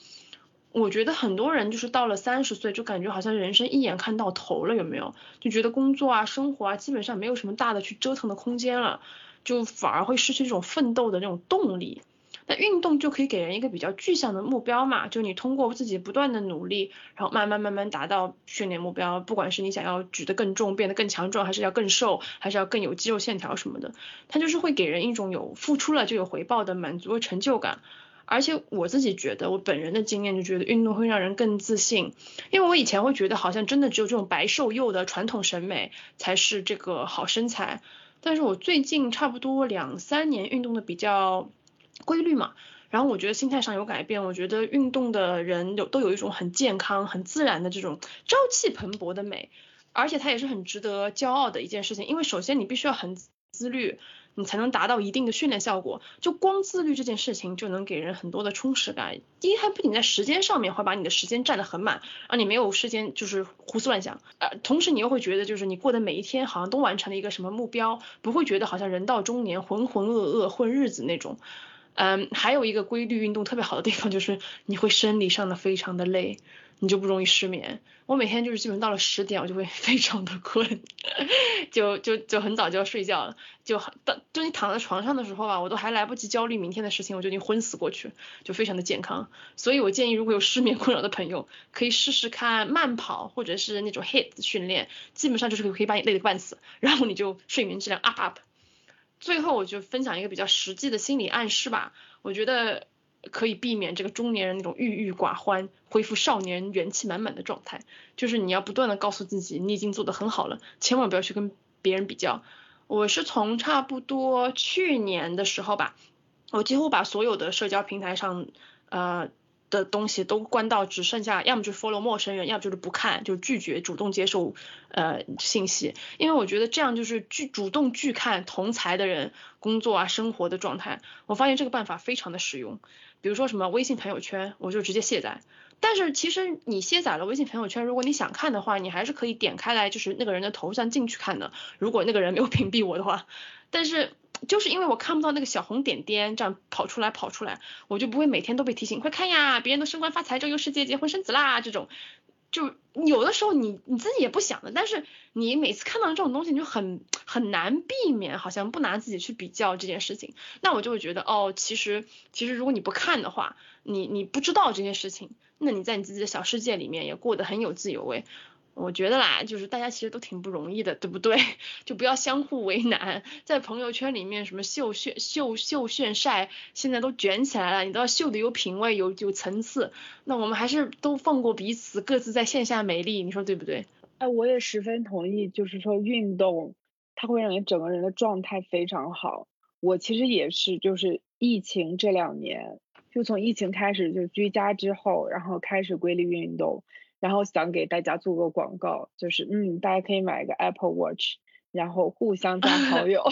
Speaker 6: 我觉得很多人就是到了三十岁，就感觉好像人生一眼看到头了，有没有？就觉得工作啊、生活啊，基本上没有什么大的去折腾的空间了，就反而会失去这种奋斗的那种动力。那运动就可以给人一个比较具象的目标嘛，就你通过自己不断的努力，然后慢慢慢慢达到训练目标，不管是你想要举得更重，变得更强壮，还是要更瘦，还是要更有肌肉线条什么的，它就是会给人一种有付出了就有回报的满足和成就感。而且我自己觉得，我本人的经验就觉得运动会让人更自信，因为我以前会觉得好像真的只有这种白瘦幼的传统审美才是这个好身材，但是我最近差不多两三年运动的比较。规律嘛，然后我觉得心态上有改变，我觉得运动的人有都有一种很健康、很自然的这种朝气蓬勃的美，而且它也是很值得骄傲的一件事情，因为首先你必须要很自律，你才能达到一定的训练效果。就光自律这件事情就能给人很多的充实感。第一，它不仅在时间上面会把你的时间占得很满，让你没有时间就是胡思乱想，呃，同时你又会觉得就是你过的每一天好像都完成了一个什么目标，不会觉得好像人到中年浑浑噩噩混日子那种。嗯，还有一个规律运动特别好的地方就是你会生理上的非常的累。你就不容易失眠。我每天就是基本到了十点，我就会 非常的困，就就就很早就要睡觉了。就到就你躺在床上的时候吧，我都还来不及焦虑明天的事情，我就已经昏死过去，就非常的健康。所以我建议，如果有失眠困扰的朋友，可以试试看慢跑或者是那种 HIIT 训练，基本上就是可以把你累得半死，然后你就睡眠质量 up up。最后我就分享一个比较实际的心理暗示吧，我觉得。可以避免这个中年人那种郁郁寡欢，恢复少年元气满满的状态。就是你要不断的告诉自己，你已经做得很好了，千万不要去跟别人比较。我是从差不多去年的时候吧，我几乎把所有的社交平台上，呃。的东西都关到只剩下，要么就 follow 陌生人，要么就是不看，就拒绝主动接受呃信息，因为我觉得这样就是拒主动拒看同才的人工作啊生活的状态，我发现这个办法非常的实用。比如说什么微信朋友圈，我就直接卸载。但是其实你卸载了微信朋友圈，如果你想看的话，你还是可以点开来，就是那个人的头像进去看的。如果那个人没有屏蔽我的话，但是。就是因为我看不到那个小红点点这样跑出来跑出来，我就不会每天都被提醒，快看呀，别人都升官发财周游世界结婚生子啦这种，就有的时候你你自己也不想的，但是你每次看到这种东西，你就很很难避免，好像不拿自己去比较这件事情，那我就会觉得哦，其实其实如果你不看的话，你你不知道这件事情，那你在你自己的小世界里面也过得很有滋有味。我觉得啦，就是大家其实都挺不容易的，对不对？就不要相互为难，在朋友圈里面什么秀炫秀秀炫晒，现在都卷起来了，你都要秀的有品位、有有层次。那我们还是都放过彼此，各自在线下美丽，你说对不对？
Speaker 7: 哎，我也十分同意，就是说运动它会让你整个人的状态非常好。我其实也是，就是疫情这两年，就从疫情开始就居家之后，然后开始规律运动。然后想给大家做个广告，就是嗯，大家可以买一个 Apple Watch，然后互相加好友，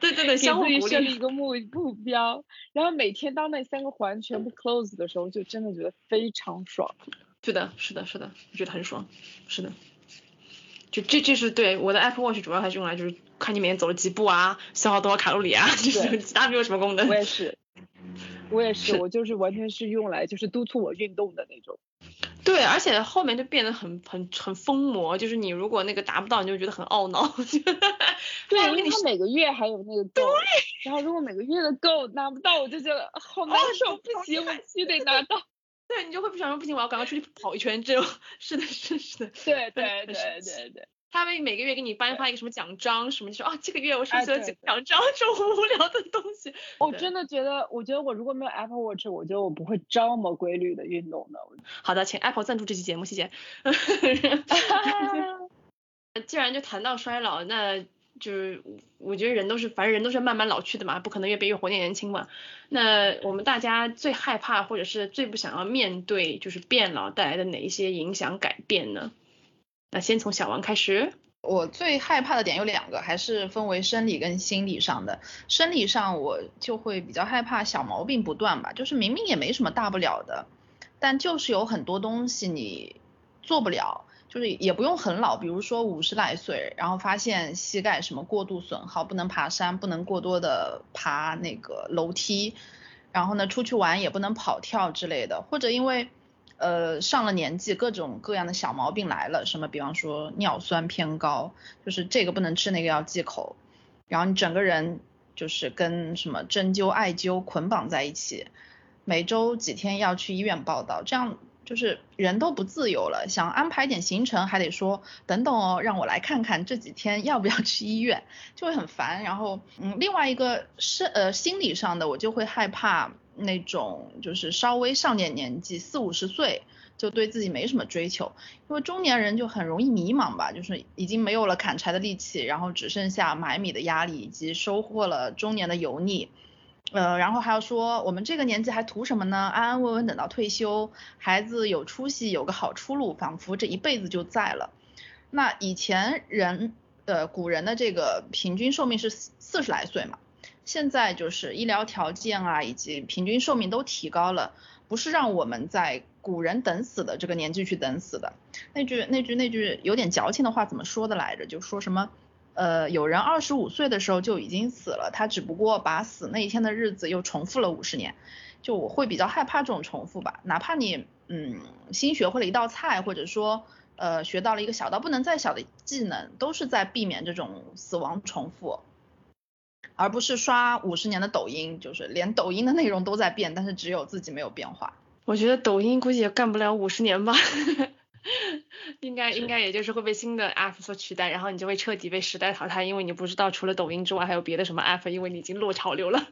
Speaker 6: 对 对对，相互
Speaker 7: 鼓励，设立一个目目标，然后每天当那三个环全部 close 的时候，就真的觉得非常爽。
Speaker 6: 是的，是的，是的，我觉得很爽。是的，就这这是对我的 Apple Watch 主要还是用来就是看你每天走了几步啊，消耗多少卡路里啊，就是其他没有什么功能。
Speaker 7: 我也是，我也是，我就是完全是用来就是督促我运动的那种。
Speaker 6: 对，而且后面就变得很很很疯魔，就是你如果那个达不到，你就觉得很懊恼。
Speaker 7: 对，因为他每个月还有那个 goal，然后如果每个月的 goal 拿不到，我就觉得好难受，不行，我必须得拿到。
Speaker 6: 对，你就会不想说不行，我要赶快出去跑一圈，这种 是的，是是的。
Speaker 7: 对对对对对。
Speaker 6: 他们每个月给你颁发一个什么奖章什么，就说啊这个月我收集了几个奖章，这种无聊的东西。
Speaker 7: 我真的觉得，我觉得我如果没有 Apple Watch，我觉得我不会这么规律的运动的。
Speaker 6: 好的，请 Apple 赞助这期节目，谢谢。既然就谈到衰老，那就是我觉得人都是，反正人都是慢慢老去的嘛，不可能越变越活年轻嘛。那我们大家最害怕或者是最不想要面对，就是变老带来的哪一些影响改变呢？那先从小王开始。
Speaker 2: 我最害怕的点有两个，还是分为生理跟心理上的。生理上我就会比较害怕小毛病不断吧，就是明明也没什么大不了的，但就是有很多东西你做不了，就是也不用很老，比如说五十来岁，然后发现膝盖什么过度损耗，不能爬山，不能过多的爬那个楼梯，然后呢出去玩也不能跑跳之类的，或者因为。呃，上了年纪，各种各样的小毛病来了，什么比方说尿酸偏高，就是这个不能吃，那个要忌口，然后你整个人就是跟什么针灸、艾灸捆绑在一起，每周几天要去医院报道，这样就是人都不自由了，想安排点行程还得说等等哦，让我来看看这几天要不要去医院，就会很烦。然后，嗯，另外一个是呃心理上的，我就会害怕。那种就是稍微上点年纪，四五十岁就对自己没什么追求，因为中年人就很容易迷茫吧，就是已经没有了砍柴的力气，然后只剩下买米的压力，以及收获了中年的油腻。呃，然后还要说我们这个年纪还图什么呢？安安稳稳等到退休，孩子有出息，有个好出路，仿佛这一辈子就在了。那以前人，呃，古人的这个平均寿命是四四十来岁嘛。现在就是医疗条件啊，以及平均寿命都提高了，不是让我们在古人等死的这个年纪去等死的。那句那句那句有点矫情的话怎么说的来着？就说什么，呃，有人二十五岁的时候就已经死了，他只不过把死那一天的日子又重复了五十年。就我会比较害怕这种重复吧，哪怕你嗯新学会了一道菜，或者说呃学到了一个小到不能再小的技能，都是在避免这种死亡重复，而不是刷五十年的抖音，就是连抖音的内容都在变，但是只有自己没有变化。
Speaker 6: 我觉得抖音估计也干不了五十年吧，应该应该也就是会被新的 app 所取代，然后你就会彻底被时代淘汰，因为你不知道除了抖音之外还有别的什么 app，因为你已经落潮流了。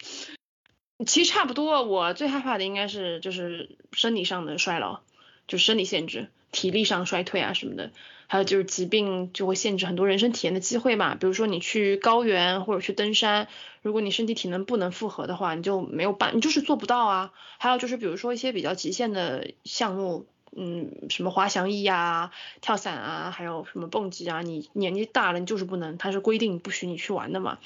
Speaker 6: 其实差不多，我最害怕的应该是就是生理上的衰老，就生理限制，体力上衰退啊什么的，还有就是疾病就会限制很多人生体验的机会嘛。比如说你去高原或者去登山，如果你身体体能不能负荷的话，你就没有办，你就是做不到啊。还有就是比如说一些比较极限的项目，嗯，什么滑翔翼呀、跳伞啊，还有什么蹦极啊，你年纪大了你就是不能，它是规定不许你去玩的嘛。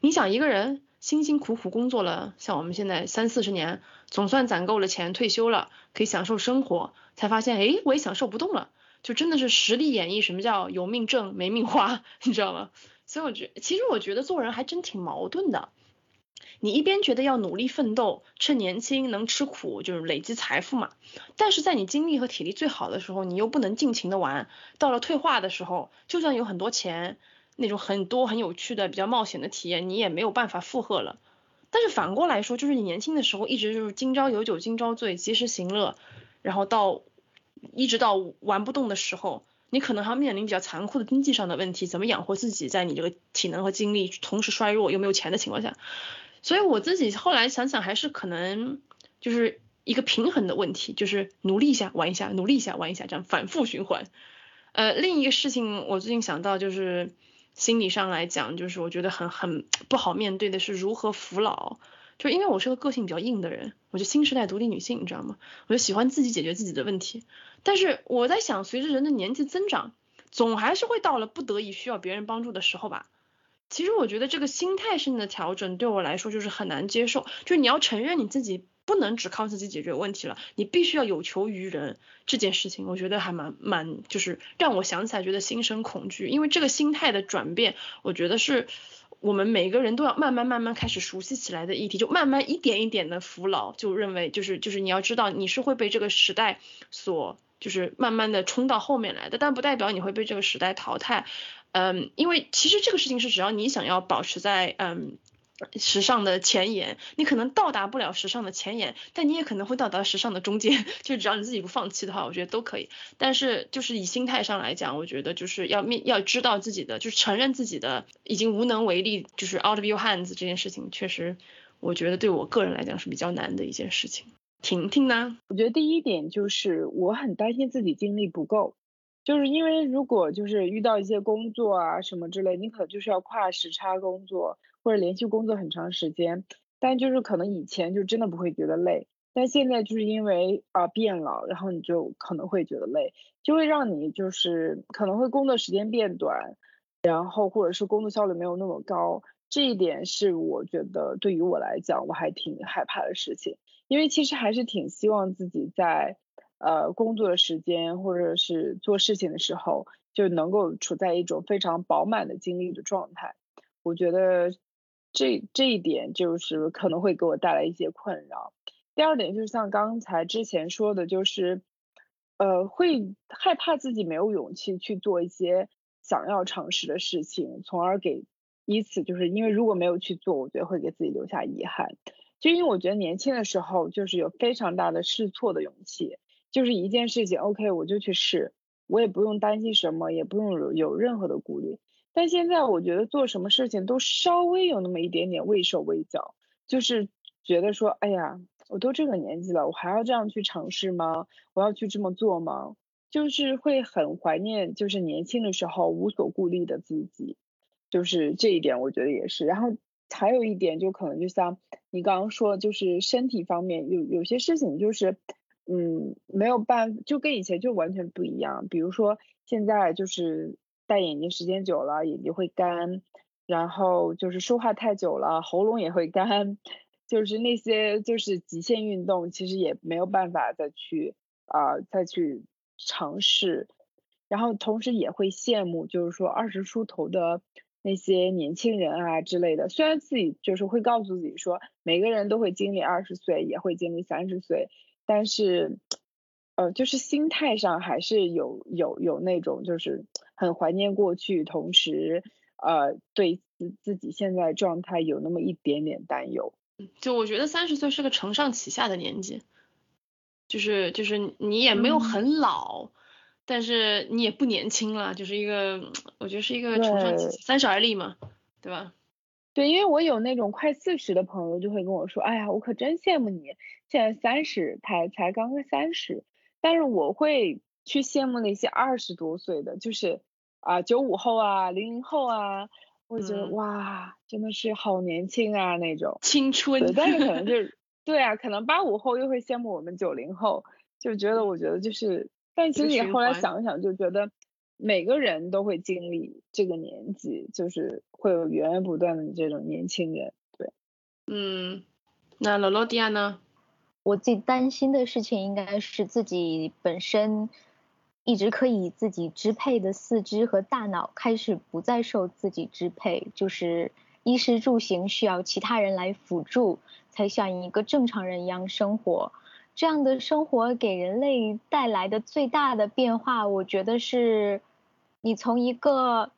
Speaker 6: 你想一个人。辛辛苦苦工作了，像我们现在三四十年，总算攒够了钱，退休了，可以享受生活，才发现，哎，我也享受不动了，就真的是实力演绎什么叫有命挣没命花，你知道吗？所以我觉，其实我觉得做人还真挺矛盾的，你一边觉得要努力奋斗，趁年轻能吃苦，就是累积财富嘛，但是在你精力和体力最好的时候，你又不能尽情的玩，到了退化的时候，就算有很多钱。那种很多很有趣的、比较冒险的体验，你也没有办法负荷了。但是反过来说，就是你年轻的时候一直就是今朝有酒今朝醉，及时行乐，然后到一直到玩不动的时候，你可能还要面临比较残酷的经济上的问题，怎么养活自己，在你这个体能和精力同时衰弱又没有钱的情况下。所以我自己后来想想，还是可能就是一个平衡的问题，就是努力一下玩一下，努力一下玩一下，这样反复循环。呃，另一个事情我最近想到就是。心理上来讲，就是我觉得很很不好面对的是如何服老，就因为我是个个性比较硬的人，我就新时代独立女性，你知道吗？我就喜欢自己解决自己的问题。但是我在想，随着人的年纪增长，总还是会到了不得已需要别人帮助的时候吧。其实我觉得这个心态上的调整对我来说就是很难接受，就是你要承认你自己。不能只靠自己解决问题了，你必须要有求于人。这件事情我觉得还蛮蛮，就是让我想起来觉得心生恐惧。因为这个心态的转变，我觉得是我们每个人都要慢慢慢慢开始熟悉起来的议题，就慢慢一点一点的扶老，就认为就是就是你要知道你是会被这个时代所就是慢慢的冲到后面来的，但不代表你会被这个时代淘汰。嗯，因为其实这个事情是只要你想要保持在嗯。时尚的前沿，你可能到达不了时尚的前沿，但你也可能会到达时尚的中间。就只要你自己不放弃的话，我觉得都可以。但是就是以心态上来讲，我觉得就是要面要知道自己的，就是承认自己的已经无能为力，就是 out of your hands 这件事情，确实我觉得对我个人来讲是比较难的一件事情。婷婷呢？
Speaker 7: 我觉得第一点就是我很担心自己精力不够，就是因为如果就是遇到一些工作啊什么之类，你可能就是要跨时差工作。或者连续工作很长时间，但就是可能以前就真的不会觉得累，但现在就是因为啊变老，然后你就可能会觉得累，就会让你就是可能会工作时间变短，然后或者是工作效率没有那么高，这一点是我觉得对于我来讲我还挺害怕的事情，因为其实还是挺希望自己在呃工作的时间或者是做事情的时候就能够处在一种非常饱满的精力的状态，我觉得。这这一点就是可能会给我带来一些困扰。第二点就是像刚才之前说的，就是呃会害怕自己没有勇气去做一些想要尝试的事情，从而给以此就是因为如果没有去做，我觉得会给自己留下遗憾。就因为我觉得年轻的时候就是有非常大的试错的勇气，就是一件事情 OK 我就去试，我也不用担心什么，也不用有任何的顾虑。但现在我觉得做什么事情都稍微有那么一点点畏手畏脚，就是觉得说，哎呀，我都这个年纪了，我还要这样去尝试吗？我要去这么做吗？就是会很怀念，就是年轻的时候无所顾虑的自己，就是这一点我觉得也是。然后还有一点就可能就像你刚刚说，就是身体方面有有些事情就是，嗯，没有办法，就跟以前就完全不一样。比如说现在就是。戴眼镜时间久了，眼睛会干，然后就是说话太久了，喉咙也会干，就是那些就是极限运动，其实也没有办法再去啊、再去尝试，然后同时也会羡慕，就是说二十出头的那些年轻人啊之类的，虽然自己就是会告诉自己说，每个人都会经历二十岁，也会经历三十岁，但是，呃，就是心态上还是有有有那种就是很怀念过去，同时呃对自自己现在状态有那么一点点担忧。
Speaker 6: 就我觉得三十岁是个承上启下的年纪，就是就是你也没有很老，但是你也不年轻了，就是一个我觉得是一个承上启
Speaker 7: 对
Speaker 6: 三十而立嘛，对吧？
Speaker 7: 对，因为我有那种快四十的朋友就会跟我说，哎呀，我可真羡慕你，现在三十，才才刚刚三十，但是我会去羡慕那些二十多岁的，就是啊九五后啊零零后啊，我觉得、
Speaker 6: 嗯
Speaker 7: 哇，真的是好年轻啊那种。
Speaker 6: 青春，，
Speaker 7: 但是可能就是 对啊，可能八五后又会羡慕我们九零后，就觉得我觉得就是，但其实你后来想一想，就觉得每个人都会经历这个年纪，就是会有源源不断的这种年轻人。对，
Speaker 6: 嗯，那罗罗迪亚呢？
Speaker 8: 我最担心的事情应该是自己本身一直可以自己支配的四肢和大脑开始不再受自己支配，就是衣食住行需要其他人来辅助，才像一个正常人一样生活。这样的生活给人类带来的最大的变化，我觉得是，你从一个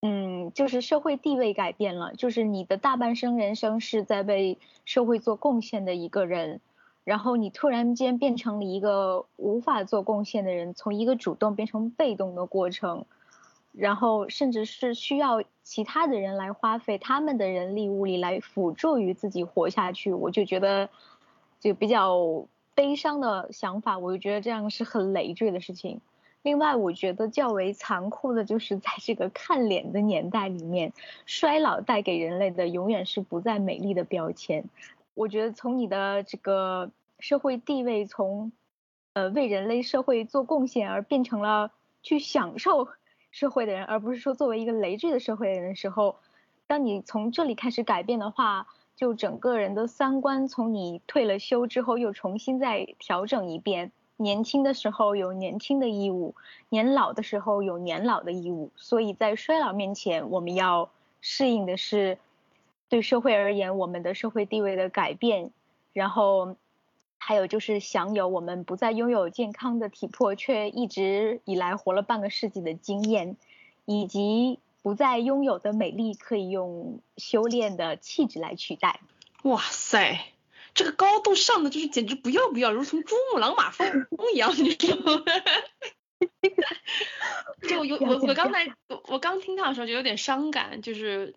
Speaker 8: 嗯，就是社会地位改变了，就是你的大半生人生是在为社会做贡献的一个人，然后你突然间变成了一个无法做贡献的人，从一个主动变成被动的过程，然后甚至是需要其他的人来花费他们的人力物力来辅助于自己活下去，我就觉得就比较悲伤的想法，我就觉得这样是很累赘的事情。另外，我觉得较为残酷的就是在这个看脸的年代里面，衰老带给人类的永远是不再美丽的标签。我觉得从你的这个社会地位从呃为人类社会做贡献，而变成了去享受社会的人，而不是说作为一个累赘的社会人的时候，当你从这里开始改变的话，就整个人的三观从你退了休之后又重新再调整一遍。年轻的时候有年轻的义务，年老的时候有年老的义务，所以在衰老面前，我们要适应的是对社会而言我们的社会地位的改变，然后还有就是享有我们不再拥有健康的体魄，却一直以来活了半个世纪的经验，以及不再拥有的美丽可以用修炼的气质来取代。
Speaker 6: 哇塞，这个高度上的就是简直不要不要，如同珠穆朗玛峰 一样，你知道吗？就我有我我刚才我我刚听到的时候就有点伤感，就是，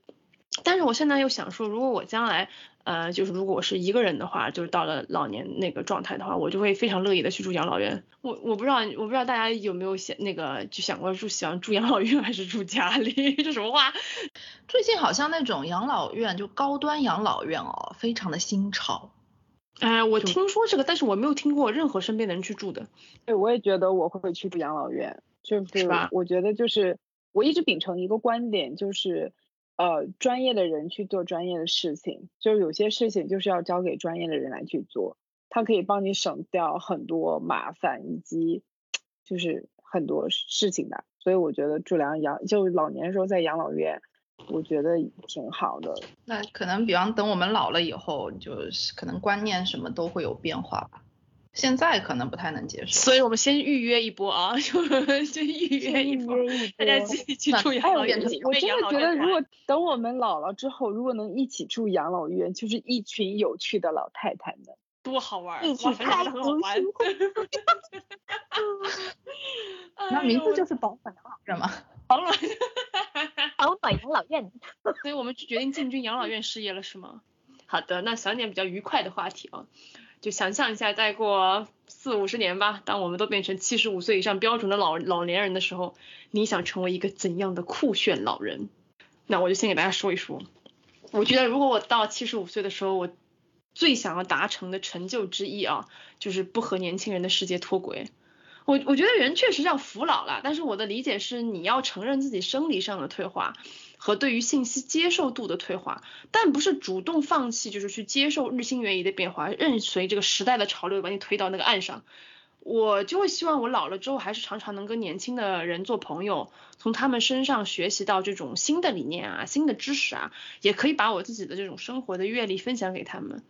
Speaker 6: 但是我现在又想说，如果我将来呃就是如果我是一个人的话，就是到了老年那个状态的话，我就会非常乐意的去住养老院。我我不知道我不知道大家有没有想那个就想过住想住养老院还是住家里？这什么话？
Speaker 2: 最近好像那种养老院，就高端养老院哦，非常的新潮。
Speaker 6: 哎、我听说这个，但是我没有听过任何身边的人去住的。
Speaker 7: 对，我也觉得我会去住养老院，就是
Speaker 6: 吧
Speaker 7: 我觉得就是我一直秉承一个观点，就是呃专业的人去做专业的事情，就是有些事情就是要交给专业的人来去做，他可以帮你省掉很多麻烦以及就是很多事情吧。所以我觉得住养养就老年时候在养老院，我觉得挺好的。
Speaker 2: 那可能比方等我们老了以后，就是可能观念什么都会有变化吧。现在可能不太能接受。
Speaker 6: 所以我们先预约一波啊，就 先预约一波，大家一起去住养老院，
Speaker 7: 我真的觉得，如果等我们老了之后，如果能一起住养老院，就是一群有趣的老太太们。
Speaker 6: 多好玩儿，
Speaker 8: 一起
Speaker 6: 玩。
Speaker 2: 那名字
Speaker 6: 哎
Speaker 2: 就是保暖养老院嘛。
Speaker 6: 保暖，
Speaker 8: 保暖养老院。
Speaker 6: 所以我们就决定进军养老院事业了，是吗？好的，那想点比较愉快的话题啊，就想象一下，再过四五十年吧，当我们都变成七十五岁以上标准的老老年人的时候，你想成为一个怎样的酷炫老人？那我就先给大家说一说，我觉得如果我到七十五岁的时候，我最想要达成的成就之一啊，就是不和年轻人的世界脱轨。我我觉得人确实要服老了，但是我的理解是，你要承认自己生理上的退化，和对于信息接受度的退化，但不是主动放弃，就是去接受日新月异的变化，任随这个时代的潮流把你推到那个岸上。我就会希望我老了之后，还是常常能跟年轻的人做朋友，从他们身上学习到这种新的理念啊、新的知识啊，也可以把我自己的这种生活的阅历分享给他们。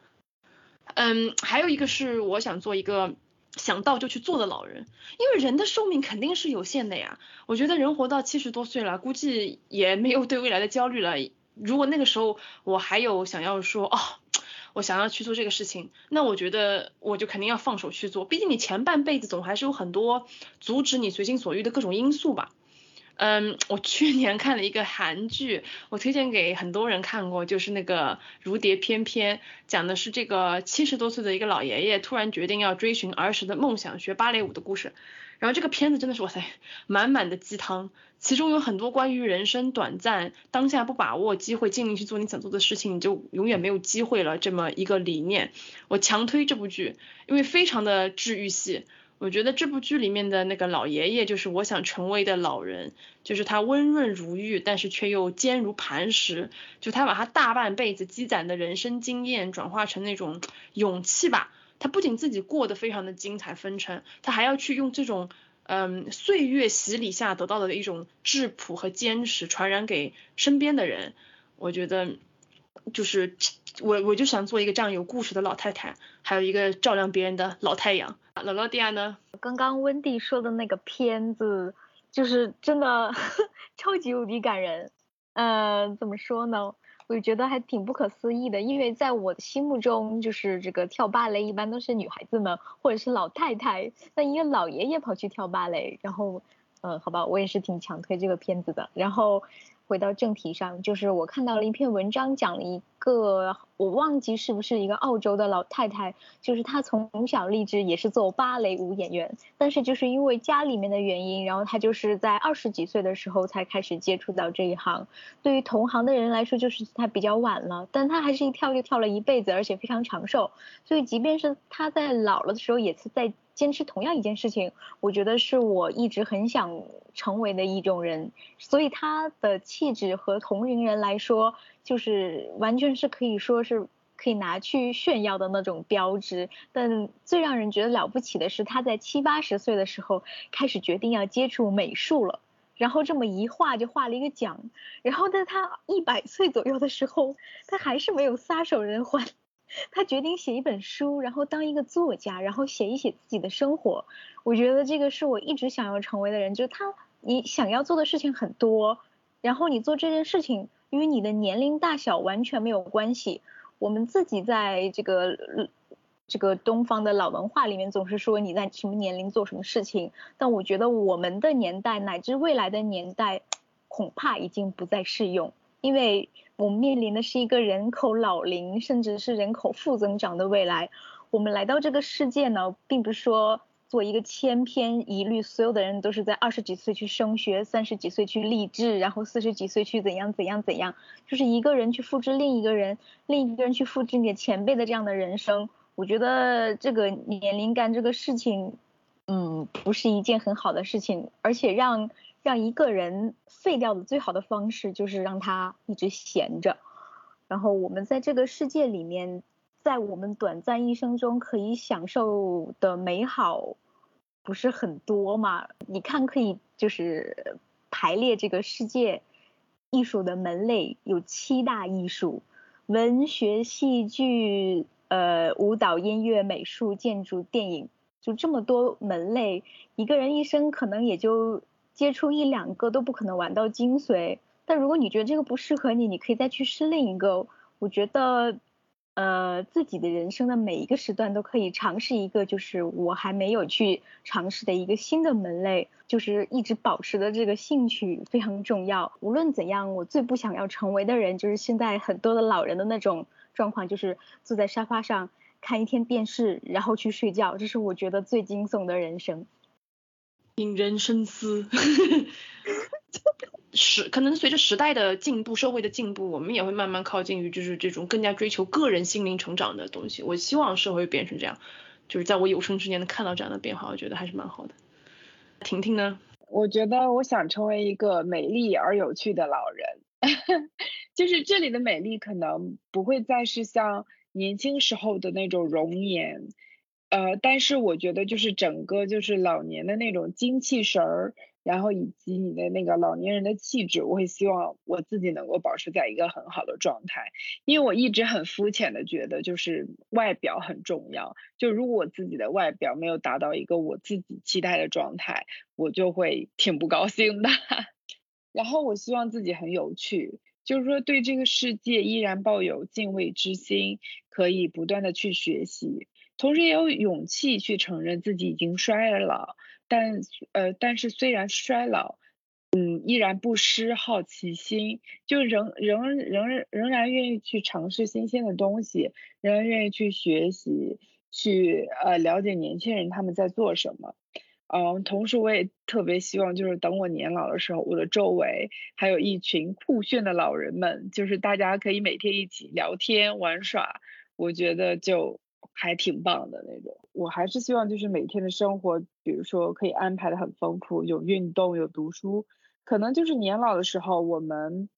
Speaker 6: 嗯，还有一个是我想做一个想到就去做的老人，因为人的寿命肯定是有限的呀。我觉得人活到七十多岁了，估计也没有对未来的焦虑了。如果那个时候我还有想要说哦。我想要去做这个事情，那我觉得我就肯定要放手去做，毕竟你前半辈子总还是有很多阻止你随心所欲的各种因素吧。嗯，我去年看了一个韩剧，我推荐给很多人看过，就是那个《如蝶翩翩》，讲的是这个七十多岁的一个老爷爷突然决定要追寻儿时的梦想，学芭蕾舞的故事。然后这个片子真的是哇塞，满满的鸡汤，其中有很多关于人生短暂，当下不把握机会，尽力去做你想做的事情，你就永远没有机会了这么一个理念。我强推这部剧，因为非常的治愈系。我觉得这部剧里面的那个老爷爷就是我想成为的老人，就是他温润如玉，但是却又坚如磐石。就他把他大半辈子积攒的人生经验转化成那种勇气吧。他不仅自己过得非常的精彩纷呈，他还要去用这种嗯岁月洗礼下得到的一种质朴和坚持传染给身边的人。我觉得就是我我就想做一个这样有故事的老太太，还有一个照亮别人的老太阳。老老迪亚呢？
Speaker 8: 刚刚温蒂说的那个片子，就是真的 超级无敌感人。嗯，怎么说呢？我觉得还挺不可思议的，因为在我的心目中，就是这个跳芭蕾一般都是女孩子们或者是老太太，那一个老爷爷跑去跳芭蕾，然后，嗯，好吧，我也是挺强推这个片子的，然后。回到正题上，就是我看到了一篇文章，讲了一个我忘记是不是一个澳洲的老太太，就是她从小立志也是做芭蕾舞演员，但是就是因为家里面的原因，然后她就是在二十几岁的时候才开始接触到这一行。对于同行的人来说，就是她比较晚了，但她还是一跳就跳了一辈子，而且非常长寿。所以即便是她在老了的时候，也是在。坚持同样一件事情，我觉得是我一直很想成为的一种人，所以他的气质和同龄人来说，就是完全是可以说是可以拿去炫耀的那种标志。但最让人觉得了不起的是，他在七八十岁的时候开始决定要接触美术了，然后这么一画就画了一个奖，然后在他一百岁左右的时候，他还是没有撒手人寰。他决定写一本书，然后当一个作家，然后写一写自己的生活。我觉得这个是我一直想要成为的人，就是他，你想要做的事情很多，然后你做这件事情与你的年龄大小完全没有关系。我们自己在这个这个东方的老文化里面总是说你在什么年龄做什么事情，但我觉得我们的年代乃至未来的年代，恐怕已经不再适用，因为。我们面临的是一个人口老龄，甚至是人口负增长的未来。我们来到这个世界呢，并不是说做一个千篇一律，所有的人都是在二十几岁去升学，三十几岁去励志，然后四十几岁去怎样怎样怎样，就是一个人去复制另一个人，另一个人去复制你的前辈的这样的人生。我觉得这个年龄干这个事情，嗯，不是一件很好的事情，而且让。让一个人废掉的最好的方式就是让他一直闲着，然后我们在这个世界里面，在我们短暂一生中可以享受的美好不是很多嘛？你看，可以就是排列这个世界艺术的门类有七大艺术：文学、戏剧、呃舞蹈、音乐、美术、建筑、电影，就这么多门类，一个人一生可能也就。接触一两个都不可能玩到精髓，但如果你觉得这个不适合你，你可以再去试另一个。我觉得，呃，自己的人生的每一个时段都可以尝试一个，就是我还没有去尝试的一个新的门类，就是一直保持的这个兴趣非常重要。无论怎样，我最不想要成为的人，就是现在很多的老人的那种状况，就是坐在沙发上看一天电视，然后去睡觉，这是我觉得最惊悚的人生。
Speaker 6: 引人深思，时可能随着时代的进步，社会的进步，我们也会慢慢靠近于就是这种更加追求个人心灵成长的东西。我希望社会变成这样，就是在我有生之年能看到这样的变化，我觉得还是蛮好的。婷婷呢？
Speaker 7: 我觉得我想成为一个美丽而有趣的老人，就是这里的美丽可能不会再是像年轻时候的那种容颜，呃，但是我觉得就是整个就是老年的那种精气神儿，然后以及你的那个老年人的气质，我会希望我自己能够保持在一个很好的状态，因为我一直很肤浅的觉得就是外表很重要，就如果我自己的外表没有达到一个我自己期待的状态，我就会挺不高兴的。然后我希望自己很有趣，就是说对这个世界依然抱有敬畏之心，可以不断的去学习，同时也有勇气去承认自己已经衰老，但呃但是虽然衰老，嗯依然不失好奇心，就仍仍仍仍然愿意去尝试新鲜的东西，仍然愿意去学习，去呃了解年轻人他们在做什么。嗯，同时我也特别希望，就是等我年老的时候，我的周围还有一群酷炫的老人们，就是大家可以每天一起聊天玩耍，我觉得就还挺棒的那种。我还是希望就是每天的生活，比如说可以安排的很丰富，有运动，有读书。可能就是年老的时候，我们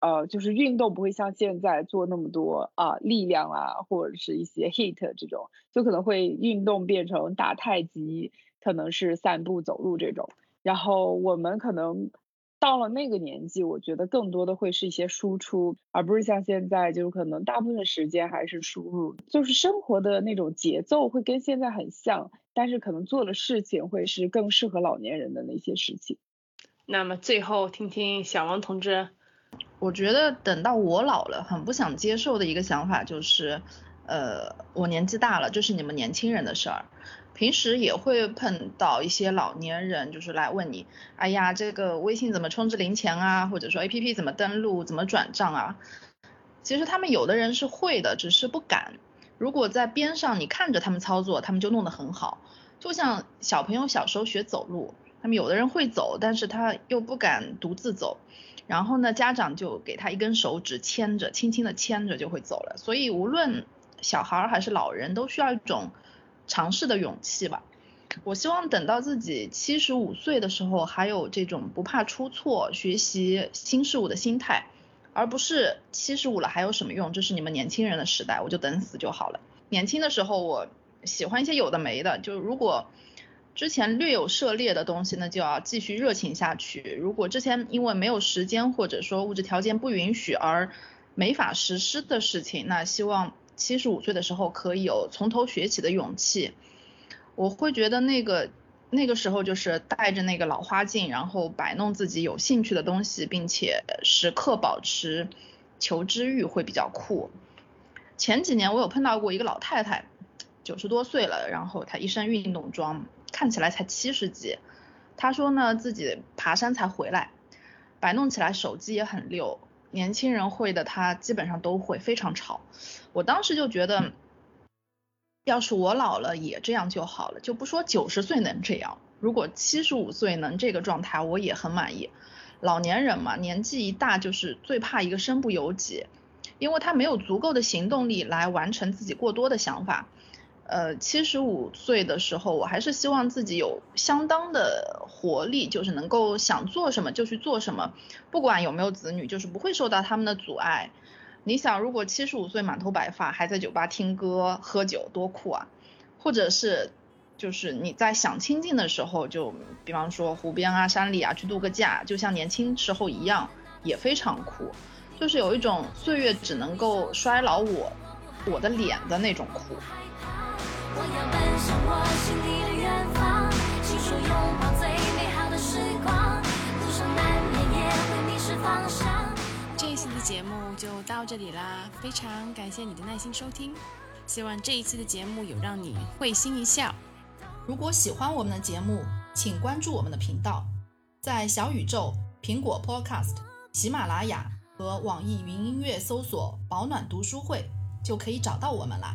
Speaker 7: 呃就是运动不会像现在做那么多啊力量啊，或者是一些 hit 这种，就可能会运动变成打太极。可能是散步走路这种，然后我们可能到了那个年纪，我觉得更多的会是一些输出，而不是像现在，就是可能大部分时间还是输入，就是生活的那种节奏会跟现在很像，但是可能做的事情会是更适合老年人的那些事情。
Speaker 6: 那么最后听听小王同志，
Speaker 2: 我觉得等到我老了，很不想接受的一个想法就是，呃，我年纪大了，这是你们年轻人的事儿。平时也会碰到一些老年人，就是来问你，哎呀，这个微信怎么充值零钱啊？或者说 A P P 怎么登录、怎么转账啊？其实他们有的人是会的，只是不敢。如果在边上你看着他们操作，他们就弄得很好。就像小朋友小时候学走路，他们有的人会走，但是他又不敢独自走，然后呢，家长就给他一根手指牵着，轻轻的牵着就会走了。所以无论小孩还是老人，都需要一种。尝试的勇气吧，我希望等到自己七十五岁的时候，还有这种不怕出错、学习新事物的心态，而不是七十五了还有什么用？这是你们年轻人的时代，我就等死就好了。年轻的时候我喜欢一些有的没的，就如果之前略有涉猎的东西，那就要继续热情下去。如果之前因为没有时间或者说物质条件不允许而没法实施的事情，那希望。七十五岁的时候可以有从头学起的勇气，我会觉得那个那个时候就是带着那个老花镜，然后摆弄自己有兴趣的东西，并且时刻保持求知欲会比较酷。前几年我有碰到过一个老太太，九十多岁了，然后她一身运动装，看起来才七十几。她说呢自己爬山才回来，摆弄起来手机也很溜。年轻人会的，他基本上都会，非常潮。我当时就觉得，要是我老了也这样就好了，就不说九十岁能这样，如果七十五岁能这个状态，我也很满意。老年人嘛，年纪一大就是最怕一个身不由己，因为他没有足够的行动力来完成自己过多的想法。呃，七十五岁的时候，我还是希望自己有相当的活力，就是能够想做什么就去做什么，不管有没有子女，就是不会受到他们的阻碍。你想，如果七十五岁满头白发还在酒吧听歌喝酒，多酷啊！或者是，就是你在想清静的时候，就比方说湖边啊、山里啊去度个假，就像年轻时候一样，也非常酷。就是有一种岁月只能够衰老我我的脸的那种酷。
Speaker 5: 这一期的节目就到这里啦，非常感谢你的耐心收听，希望这一期的节目有让你会心一笑。
Speaker 1: 如果喜欢我们的节目，请关注我们的频道，在小宇宙、苹果 Podcast、喜马拉雅和网易云音乐搜索“保暖读书会”，就可以找到我们啦。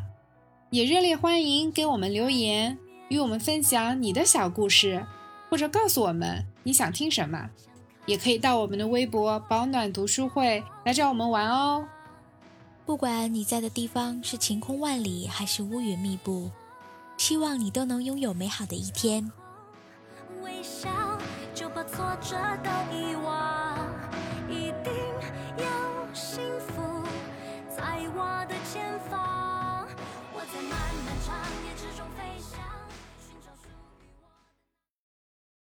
Speaker 5: 也热烈欢迎给我们留言，与我们分享你的小故事，或者告诉我们你想听什么。也可以到我们的微博“保暖读书会”来找我们玩哦。
Speaker 4: 不管你在的地方是晴空万里还是乌云密布，希望你都能拥有美好的一天。
Speaker 3: 微笑就把挫折都遗忘。